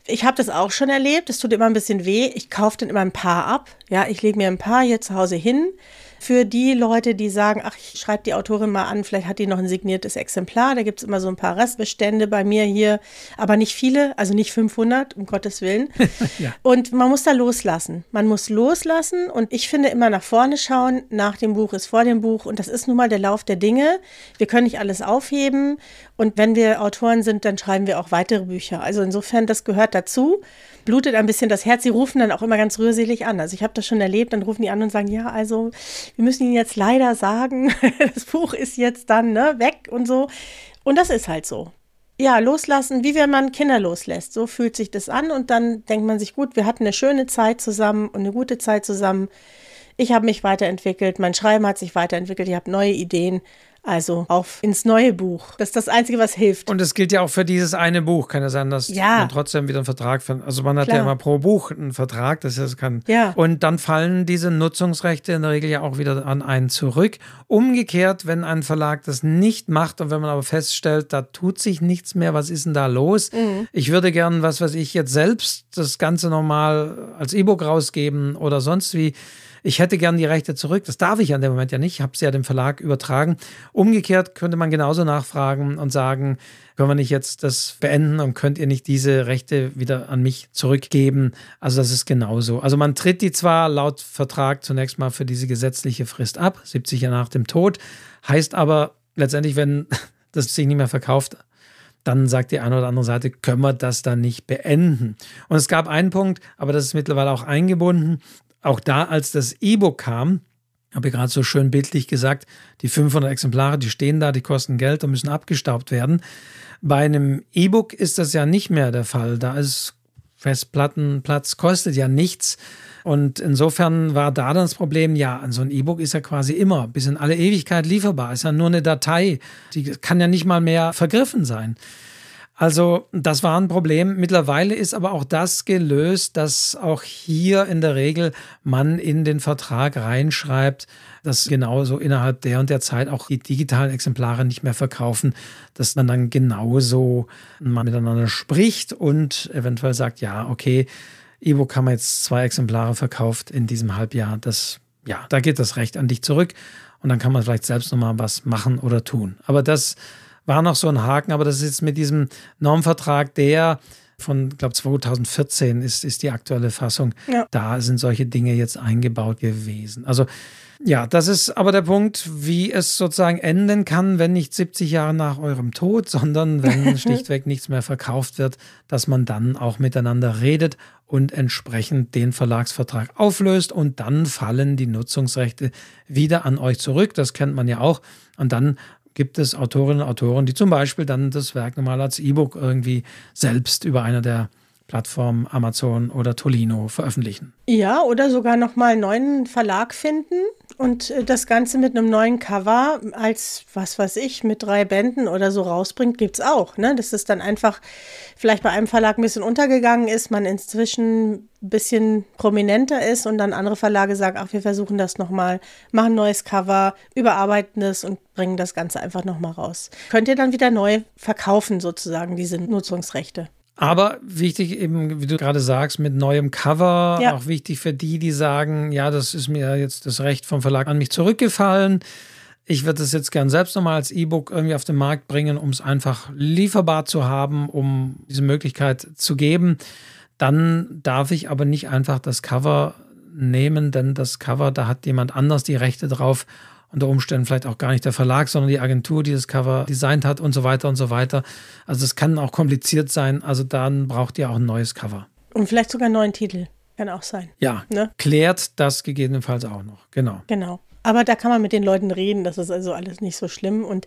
ich habe das auch schon erlebt. Es tut immer ein bisschen weh. Ich kaufe dann immer ein paar ab. Ja, ich lege mir ein paar hier zu Hause hin für die Leute, die sagen, ach, ich schreibe die Autorin mal an, vielleicht hat die noch ein signiertes Exemplar. Da gibt es immer so ein paar Restbestände bei mir hier, aber nicht viele, also nicht 500, um Gottes Willen. ja. Und man muss da loslassen. Man muss loslassen und ich finde immer nach vorne schauen. Nach dem Buch ist vor dem Buch und das ist nun mal der Lauf der Dinge. Wir können nicht alles aufheben und wenn wir Autoren sind, dann schreiben wir auch weitere Bücher. Also insofern, das gehört dazu blutet ein bisschen das Herz. Sie rufen dann auch immer ganz rührselig an. Also ich habe das schon erlebt, dann rufen die an und sagen, ja, also wir müssen Ihnen jetzt leider sagen, das Buch ist jetzt dann ne, weg und so. Und das ist halt so. Ja, loslassen, wie wenn man Kinder loslässt. So fühlt sich das an und dann denkt man sich, gut, wir hatten eine schöne Zeit zusammen und eine gute Zeit zusammen. Ich habe mich weiterentwickelt, mein Schreiben hat sich weiterentwickelt, ich habe neue Ideen also auf ins neue Buch. Das ist das Einzige, was hilft. Und es gilt ja auch für dieses eine Buch. Kann ja sein, dass ja. man trotzdem wieder einen Vertrag findet. Also man hat Klar. ja immer pro Buch einen Vertrag, das heißt, kann. Ja. Und dann fallen diese Nutzungsrechte in der Regel ja auch wieder an einen zurück. Umgekehrt, wenn ein Verlag das nicht macht und wenn man aber feststellt, da tut sich nichts mehr, was ist denn da los? Mhm. Ich würde gern, was weiß ich, jetzt selbst das Ganze nochmal als E-Book rausgeben oder sonst wie ich hätte gern die Rechte zurück. Das darf ich an dem Moment ja nicht. Ich habe sie ja dem Verlag übertragen. Umgekehrt könnte man genauso nachfragen und sagen, können wir nicht jetzt das beenden und könnt ihr nicht diese Rechte wieder an mich zurückgeben? Also das ist genauso. Also man tritt die zwar laut Vertrag zunächst mal für diese gesetzliche Frist ab, 70 Jahre nach dem Tod, heißt aber letztendlich, wenn das sich nicht mehr verkauft, dann sagt die eine oder andere Seite, können wir das dann nicht beenden. Und es gab einen Punkt, aber das ist mittlerweile auch eingebunden, auch da, als das E-Book kam, habe ich gerade so schön bildlich gesagt, die 500 Exemplare, die stehen da, die kosten Geld und müssen abgestaubt werden. Bei einem E-Book ist das ja nicht mehr der Fall. Da ist Festplattenplatz kostet ja nichts. Und insofern war da dann das Problem, ja, so ein E-Book ist ja quasi immer bis in alle Ewigkeit lieferbar. Ist ja nur eine Datei. Die kann ja nicht mal mehr vergriffen sein. Also das war ein Problem. Mittlerweile ist aber auch das gelöst, dass auch hier in der Regel man in den Vertrag reinschreibt, dass genauso innerhalb der und der Zeit auch die digitalen Exemplare nicht mehr verkaufen, dass man dann genauso mal miteinander spricht und eventuell sagt, ja, okay, E-Book haben jetzt zwei Exemplare verkauft in diesem Halbjahr. Das, ja, da geht das Recht an dich zurück und dann kann man vielleicht selbst nochmal was machen oder tun. Aber das war noch so ein Haken, aber das ist jetzt mit diesem Normvertrag, der von, glaube 2014 ist, ist die aktuelle Fassung. Ja. Da sind solche Dinge jetzt eingebaut gewesen. Also ja, das ist aber der Punkt, wie es sozusagen enden kann, wenn nicht 70 Jahre nach eurem Tod, sondern wenn schlichtweg nichts mehr verkauft wird, dass man dann auch miteinander redet und entsprechend den Verlagsvertrag auflöst und dann fallen die Nutzungsrechte wieder an euch zurück. Das kennt man ja auch. Und dann gibt es Autorinnen und Autoren, die zum Beispiel dann das Werk nochmal als E-Book irgendwie selbst über eine der Plattformen Amazon oder Tolino veröffentlichen. Ja, oder sogar nochmal einen neuen Verlag finden und äh, das Ganze mit einem neuen Cover als, was weiß ich, mit drei Bänden oder so rausbringt, gibt es auch. Ne? Dass es dann einfach vielleicht bei einem Verlag ein bisschen untergegangen ist, man inzwischen ein bisschen prominenter ist und dann andere Verlage sagen, ach, wir versuchen das nochmal, machen ein neues Cover, überarbeiten es und bringen das Ganze einfach nochmal raus. Könnt ihr dann wieder neu verkaufen, sozusagen, diese Nutzungsrechte. Aber wichtig eben, wie du gerade sagst, mit neuem Cover, ja. auch wichtig für die, die sagen, ja, das ist mir jetzt das Recht vom Verlag an mich zurückgefallen. Ich würde es jetzt gern selbst nochmal als E-Book irgendwie auf den Markt bringen, um es einfach lieferbar zu haben, um diese Möglichkeit zu geben. Dann darf ich aber nicht einfach das Cover nehmen, denn das Cover, da hat jemand anders die Rechte drauf unter Umständen vielleicht auch gar nicht der Verlag, sondern die Agentur, die das Cover designt hat und so weiter und so weiter. Also es kann auch kompliziert sein. Also dann braucht ihr auch ein neues Cover. Und vielleicht sogar einen neuen Titel. Kann auch sein. Ja, ne? klärt das gegebenenfalls auch noch. Genau. Genau. Aber da kann man mit den Leuten reden, das ist also alles nicht so schlimm. Und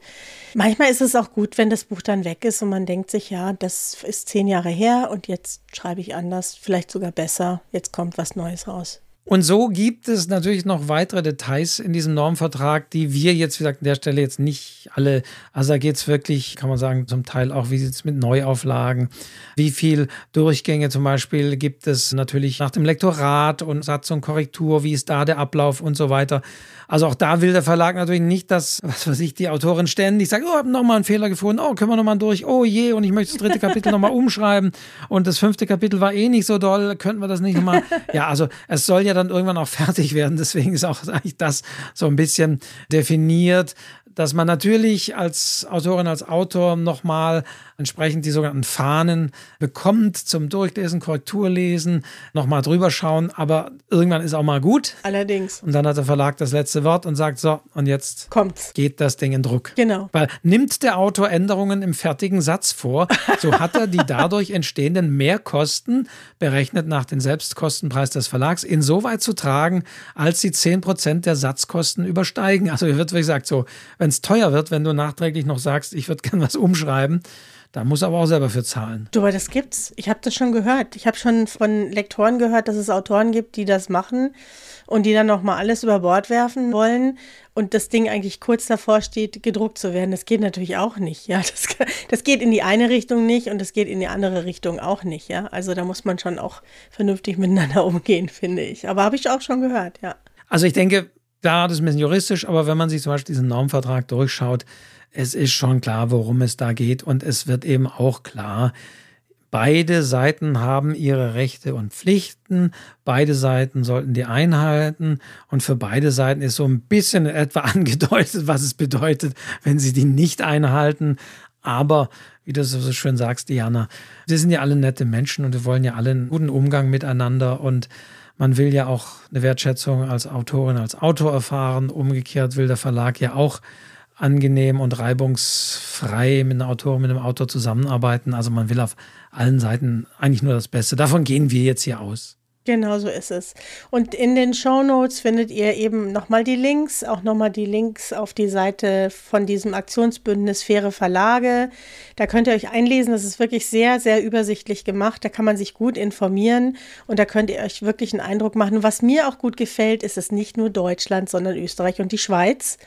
manchmal ist es auch gut, wenn das Buch dann weg ist und man denkt sich, ja, das ist zehn Jahre her und jetzt schreibe ich anders, vielleicht sogar besser, jetzt kommt was Neues raus. Und so gibt es natürlich noch weitere Details in diesem Normvertrag, die wir jetzt, wie gesagt, an der Stelle jetzt nicht alle, also da geht es wirklich, kann man sagen, zum Teil auch, wie sieht es mit Neuauflagen, wie viel Durchgänge zum Beispiel gibt es natürlich nach dem Lektorat und Satz und Korrektur, wie ist da der Ablauf und so weiter. Also auch da will der Verlag natürlich nicht, dass, was weiß ich, die Autorin ständig sagt, oh, habe nochmal einen Fehler gefunden, oh, können wir nochmal durch, oh je, und ich möchte das dritte Kapitel nochmal umschreiben und das fünfte Kapitel war eh nicht so doll, könnten wir das nicht nochmal. Ja, also es soll ja dann irgendwann auch fertig werden, deswegen ist auch eigentlich das so ein bisschen definiert, dass man natürlich als Autorin, als Autor nochmal entsprechend die sogenannten Fahnen bekommt zum Durchlesen, Korrekturlesen, nochmal drüber schauen, aber irgendwann ist auch mal gut. Allerdings. Und dann hat der Verlag das letzte Wort und sagt so, und jetzt Kommt's. geht das Ding in Druck. Genau. Weil nimmt der Autor Änderungen im fertigen Satz vor, so hat er die dadurch entstehenden Mehrkosten, berechnet nach dem Selbstkostenpreis des Verlags, insoweit zu tragen, als sie 10% der Satzkosten übersteigen. Also hier wird, wie gesagt, so, wenn es teuer wird, wenn du nachträglich noch sagst, ich würde gerne was umschreiben, da muss aber auch selber für zahlen. Du, aber das gibt's. Ich habe das schon gehört. Ich habe schon von Lektoren gehört, dass es Autoren gibt, die das machen und die dann nochmal alles über Bord werfen wollen und das Ding eigentlich kurz davor steht, gedruckt zu werden. Das geht natürlich auch nicht. Ja, das, das geht in die eine Richtung nicht und das geht in die andere Richtung auch nicht. Ja, also da muss man schon auch vernünftig miteinander umgehen, finde ich. Aber habe ich auch schon gehört, ja. Also ich denke, da das ist ein bisschen juristisch, aber wenn man sich zum Beispiel diesen Normvertrag durchschaut, es ist schon klar, worum es da geht und es wird eben auch klar, beide Seiten haben ihre Rechte und Pflichten, beide Seiten sollten die einhalten und für beide Seiten ist so ein bisschen etwa angedeutet, was es bedeutet, wenn sie die nicht einhalten. Aber wie du so schön sagst, Diana, wir sind ja alle nette Menschen und wir wollen ja alle einen guten Umgang miteinander und man will ja auch eine Wertschätzung als Autorin, als Autor erfahren. Umgekehrt will der Verlag ja auch angenehm und reibungsfrei mit einer Autorin, mit einem Autor zusammenarbeiten. Also man will auf allen Seiten eigentlich nur das Beste. Davon gehen wir jetzt hier aus. Genau so ist es. Und in den Show Notes findet ihr eben nochmal die Links, auch nochmal die Links auf die Seite von diesem Aktionsbündnis Faire Verlage. Da könnt ihr euch einlesen. Das ist wirklich sehr, sehr übersichtlich gemacht. Da kann man sich gut informieren und da könnt ihr euch wirklich einen Eindruck machen. was mir auch gut gefällt, ist es nicht nur Deutschland, sondern Österreich und die Schweiz.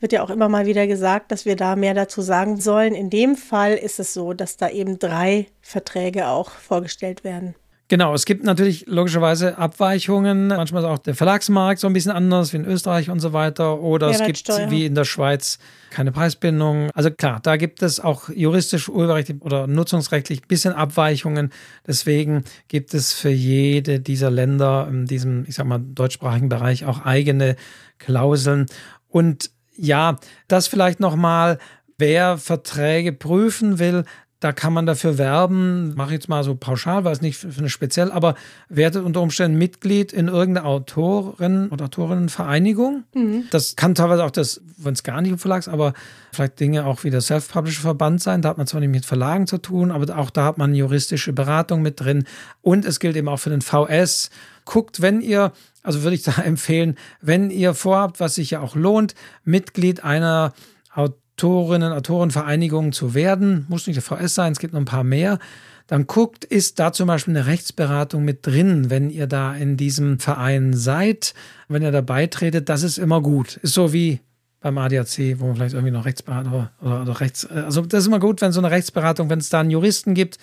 Wird ja auch immer mal wieder gesagt, dass wir da mehr dazu sagen sollen. In dem Fall ist es so, dass da eben drei Verträge auch vorgestellt werden. Genau, es gibt natürlich logischerweise Abweichungen. Manchmal ist auch der Verlagsmarkt so ein bisschen anders wie in Österreich und so weiter. Oder es gibt wie in der Schweiz keine Preisbindung. Also klar, da gibt es auch juristisch, urheberrechtlich oder nutzungsrechtlich ein bisschen Abweichungen. Deswegen gibt es für jede dieser Länder in diesem, ich sag mal, deutschsprachigen Bereich auch eigene Klauseln. Und ja, das vielleicht nochmal, wer Verträge prüfen will, da kann man dafür werben, mache ich jetzt mal so pauschal, weiß nicht für eine speziell, aber werdet unter Umständen Mitglied in irgendeiner Autoren- oder Autorinnenvereinigung. Mhm. Das kann teilweise auch das, wenn es gar nicht im Verlags, aber vielleicht Dinge auch wie der Self-Publisher-Verband sein. Da hat man zwar nicht mit Verlagen zu tun, aber auch da hat man juristische Beratung mit drin. Und es gilt eben auch für den VS. Guckt, wenn ihr, also würde ich da empfehlen, wenn ihr vorhabt, was sich ja auch lohnt, Mitglied einer Autorin Autorinnen, Autorenvereinigungen zu werden, muss nicht der VS sein, es gibt noch ein paar mehr, dann guckt, ist da zum Beispiel eine Rechtsberatung mit drin, wenn ihr da in diesem Verein seid, wenn ihr da beitretet, das ist immer gut. Ist so wie beim ADAC, wo man vielleicht irgendwie noch Rechtsberatung oder, oder, Rechts, also das ist immer gut, wenn so eine Rechtsberatung, wenn es da einen Juristen gibt,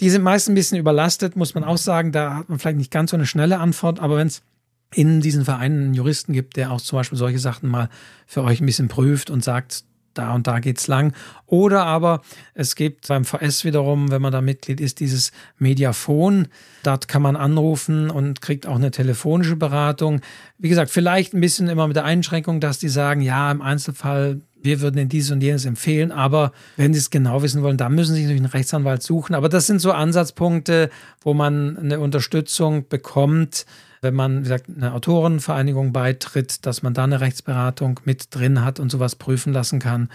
die sind meist ein bisschen überlastet, muss man auch sagen, da hat man vielleicht nicht ganz so eine schnelle Antwort, aber wenn es in diesen Vereinen einen Juristen gibt, der auch zum Beispiel solche Sachen mal für euch ein bisschen prüft und sagt, da und da geht's lang. Oder aber es gibt beim VS wiederum, wenn man da Mitglied ist, dieses Mediafon. Dort kann man anrufen und kriegt auch eine telefonische Beratung. Wie gesagt, vielleicht ein bisschen immer mit der Einschränkung, dass die sagen, ja, im Einzelfall wir würden Ihnen dies und jenes empfehlen, aber wenn Sie es genau wissen wollen, dann müssen Sie sich natürlich einen Rechtsanwalt suchen. Aber das sind so Ansatzpunkte, wo man eine Unterstützung bekommt, wenn man, wie gesagt, eine Autorenvereinigung beitritt, dass man da eine Rechtsberatung mit drin hat und sowas prüfen lassen kann.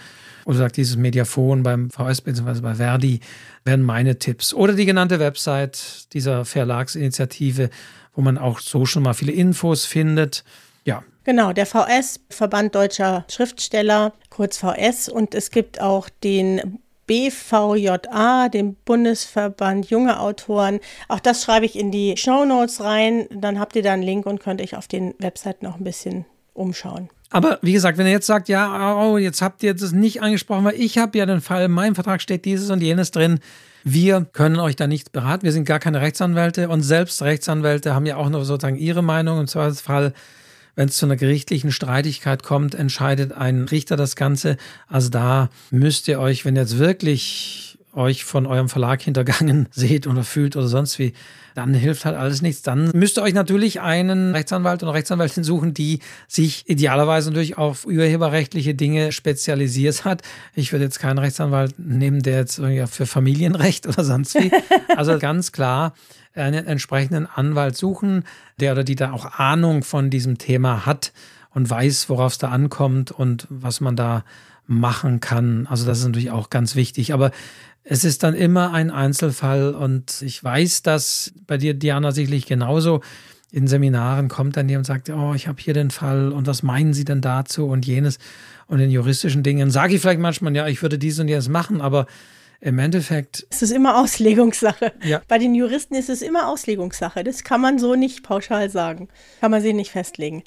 Oder sagt dieses Mediafon beim VS bzw. bei Verdi, wären meine Tipps. Oder die genannte Website dieser Verlagsinitiative, wo man auch so schon mal viele Infos findet. Ja. Genau, der VS, Verband Deutscher Schriftsteller, kurz VS. Und es gibt auch den BVJA, dem Bundesverband Junge Autoren. Auch das schreibe ich in die Show Notes rein. Dann habt ihr da einen Link und könnt euch auf den Webseiten noch ein bisschen umschauen. Aber wie gesagt, wenn ihr jetzt sagt, ja, oh, jetzt habt ihr das nicht angesprochen, weil ich habe ja den Fall, in meinem Vertrag steht dieses und jenes drin. Wir können euch da nicht beraten. Wir sind gar keine Rechtsanwälte und selbst Rechtsanwälte haben ja auch noch sozusagen ihre Meinung. Im Zweifelsfall wenn es zu einer gerichtlichen Streitigkeit kommt, entscheidet ein Richter das Ganze. Also da müsst ihr euch, wenn ihr jetzt wirklich euch von eurem Verlag hintergangen seht oder fühlt oder sonst wie, dann hilft halt alles nichts. Dann müsst ihr euch natürlich einen Rechtsanwalt oder Rechtsanwältin suchen, die sich idealerweise natürlich auf urheberrechtliche Dinge spezialisiert hat. Ich würde jetzt keinen Rechtsanwalt nehmen, der jetzt irgendwie für Familienrecht oder sonst wie. Also ganz klar einen entsprechenden Anwalt suchen, der oder die da auch Ahnung von diesem Thema hat und weiß, worauf es da ankommt und was man da machen kann. Also das ist natürlich auch ganz wichtig. Aber es ist dann immer ein Einzelfall und ich weiß, dass bei dir, Diana, sicherlich genauso in Seminaren kommt dann jemand und sagt, oh, ich habe hier den Fall und was meinen Sie denn dazu und jenes. Und in juristischen Dingen sage ich vielleicht manchmal, ja, ich würde dies und jenes machen, aber im Endeffekt. Es ist immer Auslegungssache. Ja. Bei den Juristen ist es immer Auslegungssache. Das kann man so nicht pauschal sagen. Kann man sie nicht festlegen.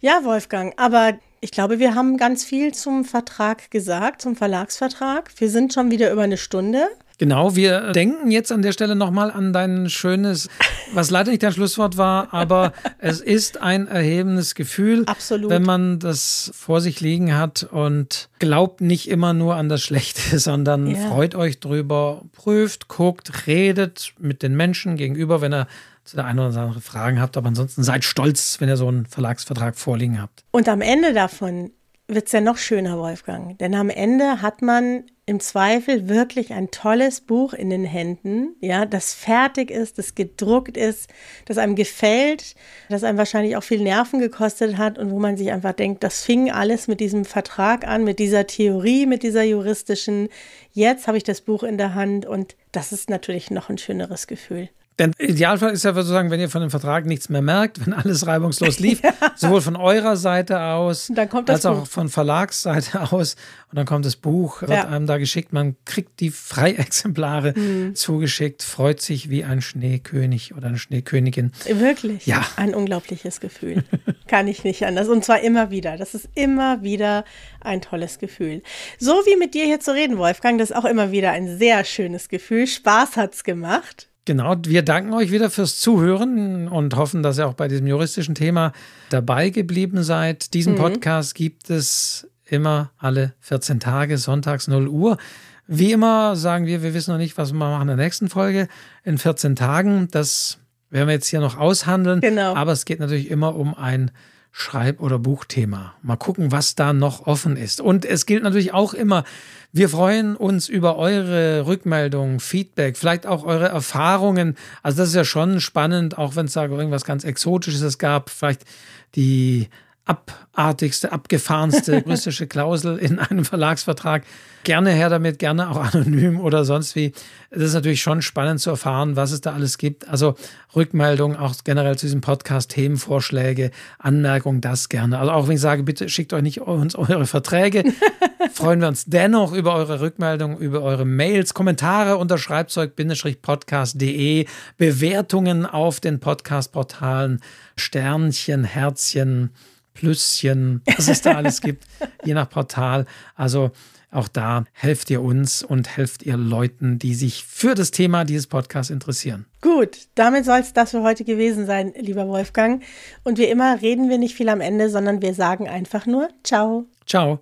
Ja, Wolfgang, aber ich glaube, wir haben ganz viel zum Vertrag gesagt, zum Verlagsvertrag. Wir sind schon wieder über eine Stunde. Genau, wir denken jetzt an der Stelle nochmal an dein schönes, was leider nicht dein Schlusswort war, aber es ist ein erhebendes Gefühl, Absolut. wenn man das vor sich liegen hat und glaubt nicht immer nur an das Schlechte, sondern ja. freut euch drüber, prüft, guckt, redet mit den Menschen gegenüber, wenn er zu der einen oder anderen Fragen habt, aber ansonsten seid stolz, wenn ihr so einen Verlagsvertrag vorliegen habt. Und am Ende davon wird es ja noch schöner, Wolfgang. Denn am Ende hat man im Zweifel wirklich ein tolles Buch in den Händen, ja, das fertig ist, das gedruckt ist, das einem gefällt, das einem wahrscheinlich auch viel Nerven gekostet hat und wo man sich einfach denkt, das fing alles mit diesem Vertrag an, mit dieser Theorie, mit dieser juristischen. Jetzt habe ich das Buch in der Hand und das ist natürlich noch ein schöneres Gefühl. Denn Idealfall ist ja sozusagen, wenn ihr von dem Vertrag nichts mehr merkt, wenn alles reibungslos lief, ja. sowohl von eurer Seite aus als auch von Verlagsseite aus. Und dann kommt das Buch, wird ja. einem da geschickt. Man kriegt die Freiexemplare mhm. zugeschickt, freut sich wie ein Schneekönig oder eine Schneekönigin. Wirklich? Ja. Ein unglaubliches Gefühl. Kann ich nicht anders. Und zwar immer wieder. Das ist immer wieder ein tolles Gefühl. So wie mit dir hier zu reden, Wolfgang, das ist auch immer wieder ein sehr schönes Gefühl. Spaß hat's gemacht. Genau, wir danken euch wieder fürs Zuhören und hoffen, dass ihr auch bei diesem juristischen Thema dabei geblieben seid. Diesen mhm. Podcast gibt es immer alle 14 Tage, sonntags 0 Uhr. Wie immer sagen wir, wir wissen noch nicht, was wir machen in der nächsten Folge in 14 Tagen. Das werden wir jetzt hier noch aushandeln. Genau. Aber es geht natürlich immer um ein Schreib- oder Buchthema. Mal gucken, was da noch offen ist. Und es gilt natürlich auch immer, wir freuen uns über eure Rückmeldungen, Feedback, vielleicht auch eure Erfahrungen. Also das ist ja schon spannend, auch wenn es da irgendwas ganz Exotisches gab, vielleicht die abartigste, abgefahrenste juristische Klausel in einem Verlagsvertrag. Gerne her damit, gerne auch anonym oder sonst wie. Es ist natürlich schon spannend zu erfahren, was es da alles gibt. Also Rückmeldungen auch generell zu diesem Podcast, Themenvorschläge, Anmerkungen, das gerne. Also auch wenn ich sage, bitte schickt euch nicht uns eure Verträge, freuen wir uns dennoch über eure Rückmeldungen, über eure Mails, Kommentare unter schreibzeug-podcast.de, Bewertungen auf den Podcast-Portalen, Sternchen, Herzchen, Plüsschen, was es da alles gibt, je nach Portal. Also auch da helft ihr uns und helft ihr Leuten, die sich für das Thema dieses Podcasts interessieren. Gut, damit soll es das für heute gewesen sein, lieber Wolfgang. Und wie immer reden wir nicht viel am Ende, sondern wir sagen einfach nur Ciao. Ciao.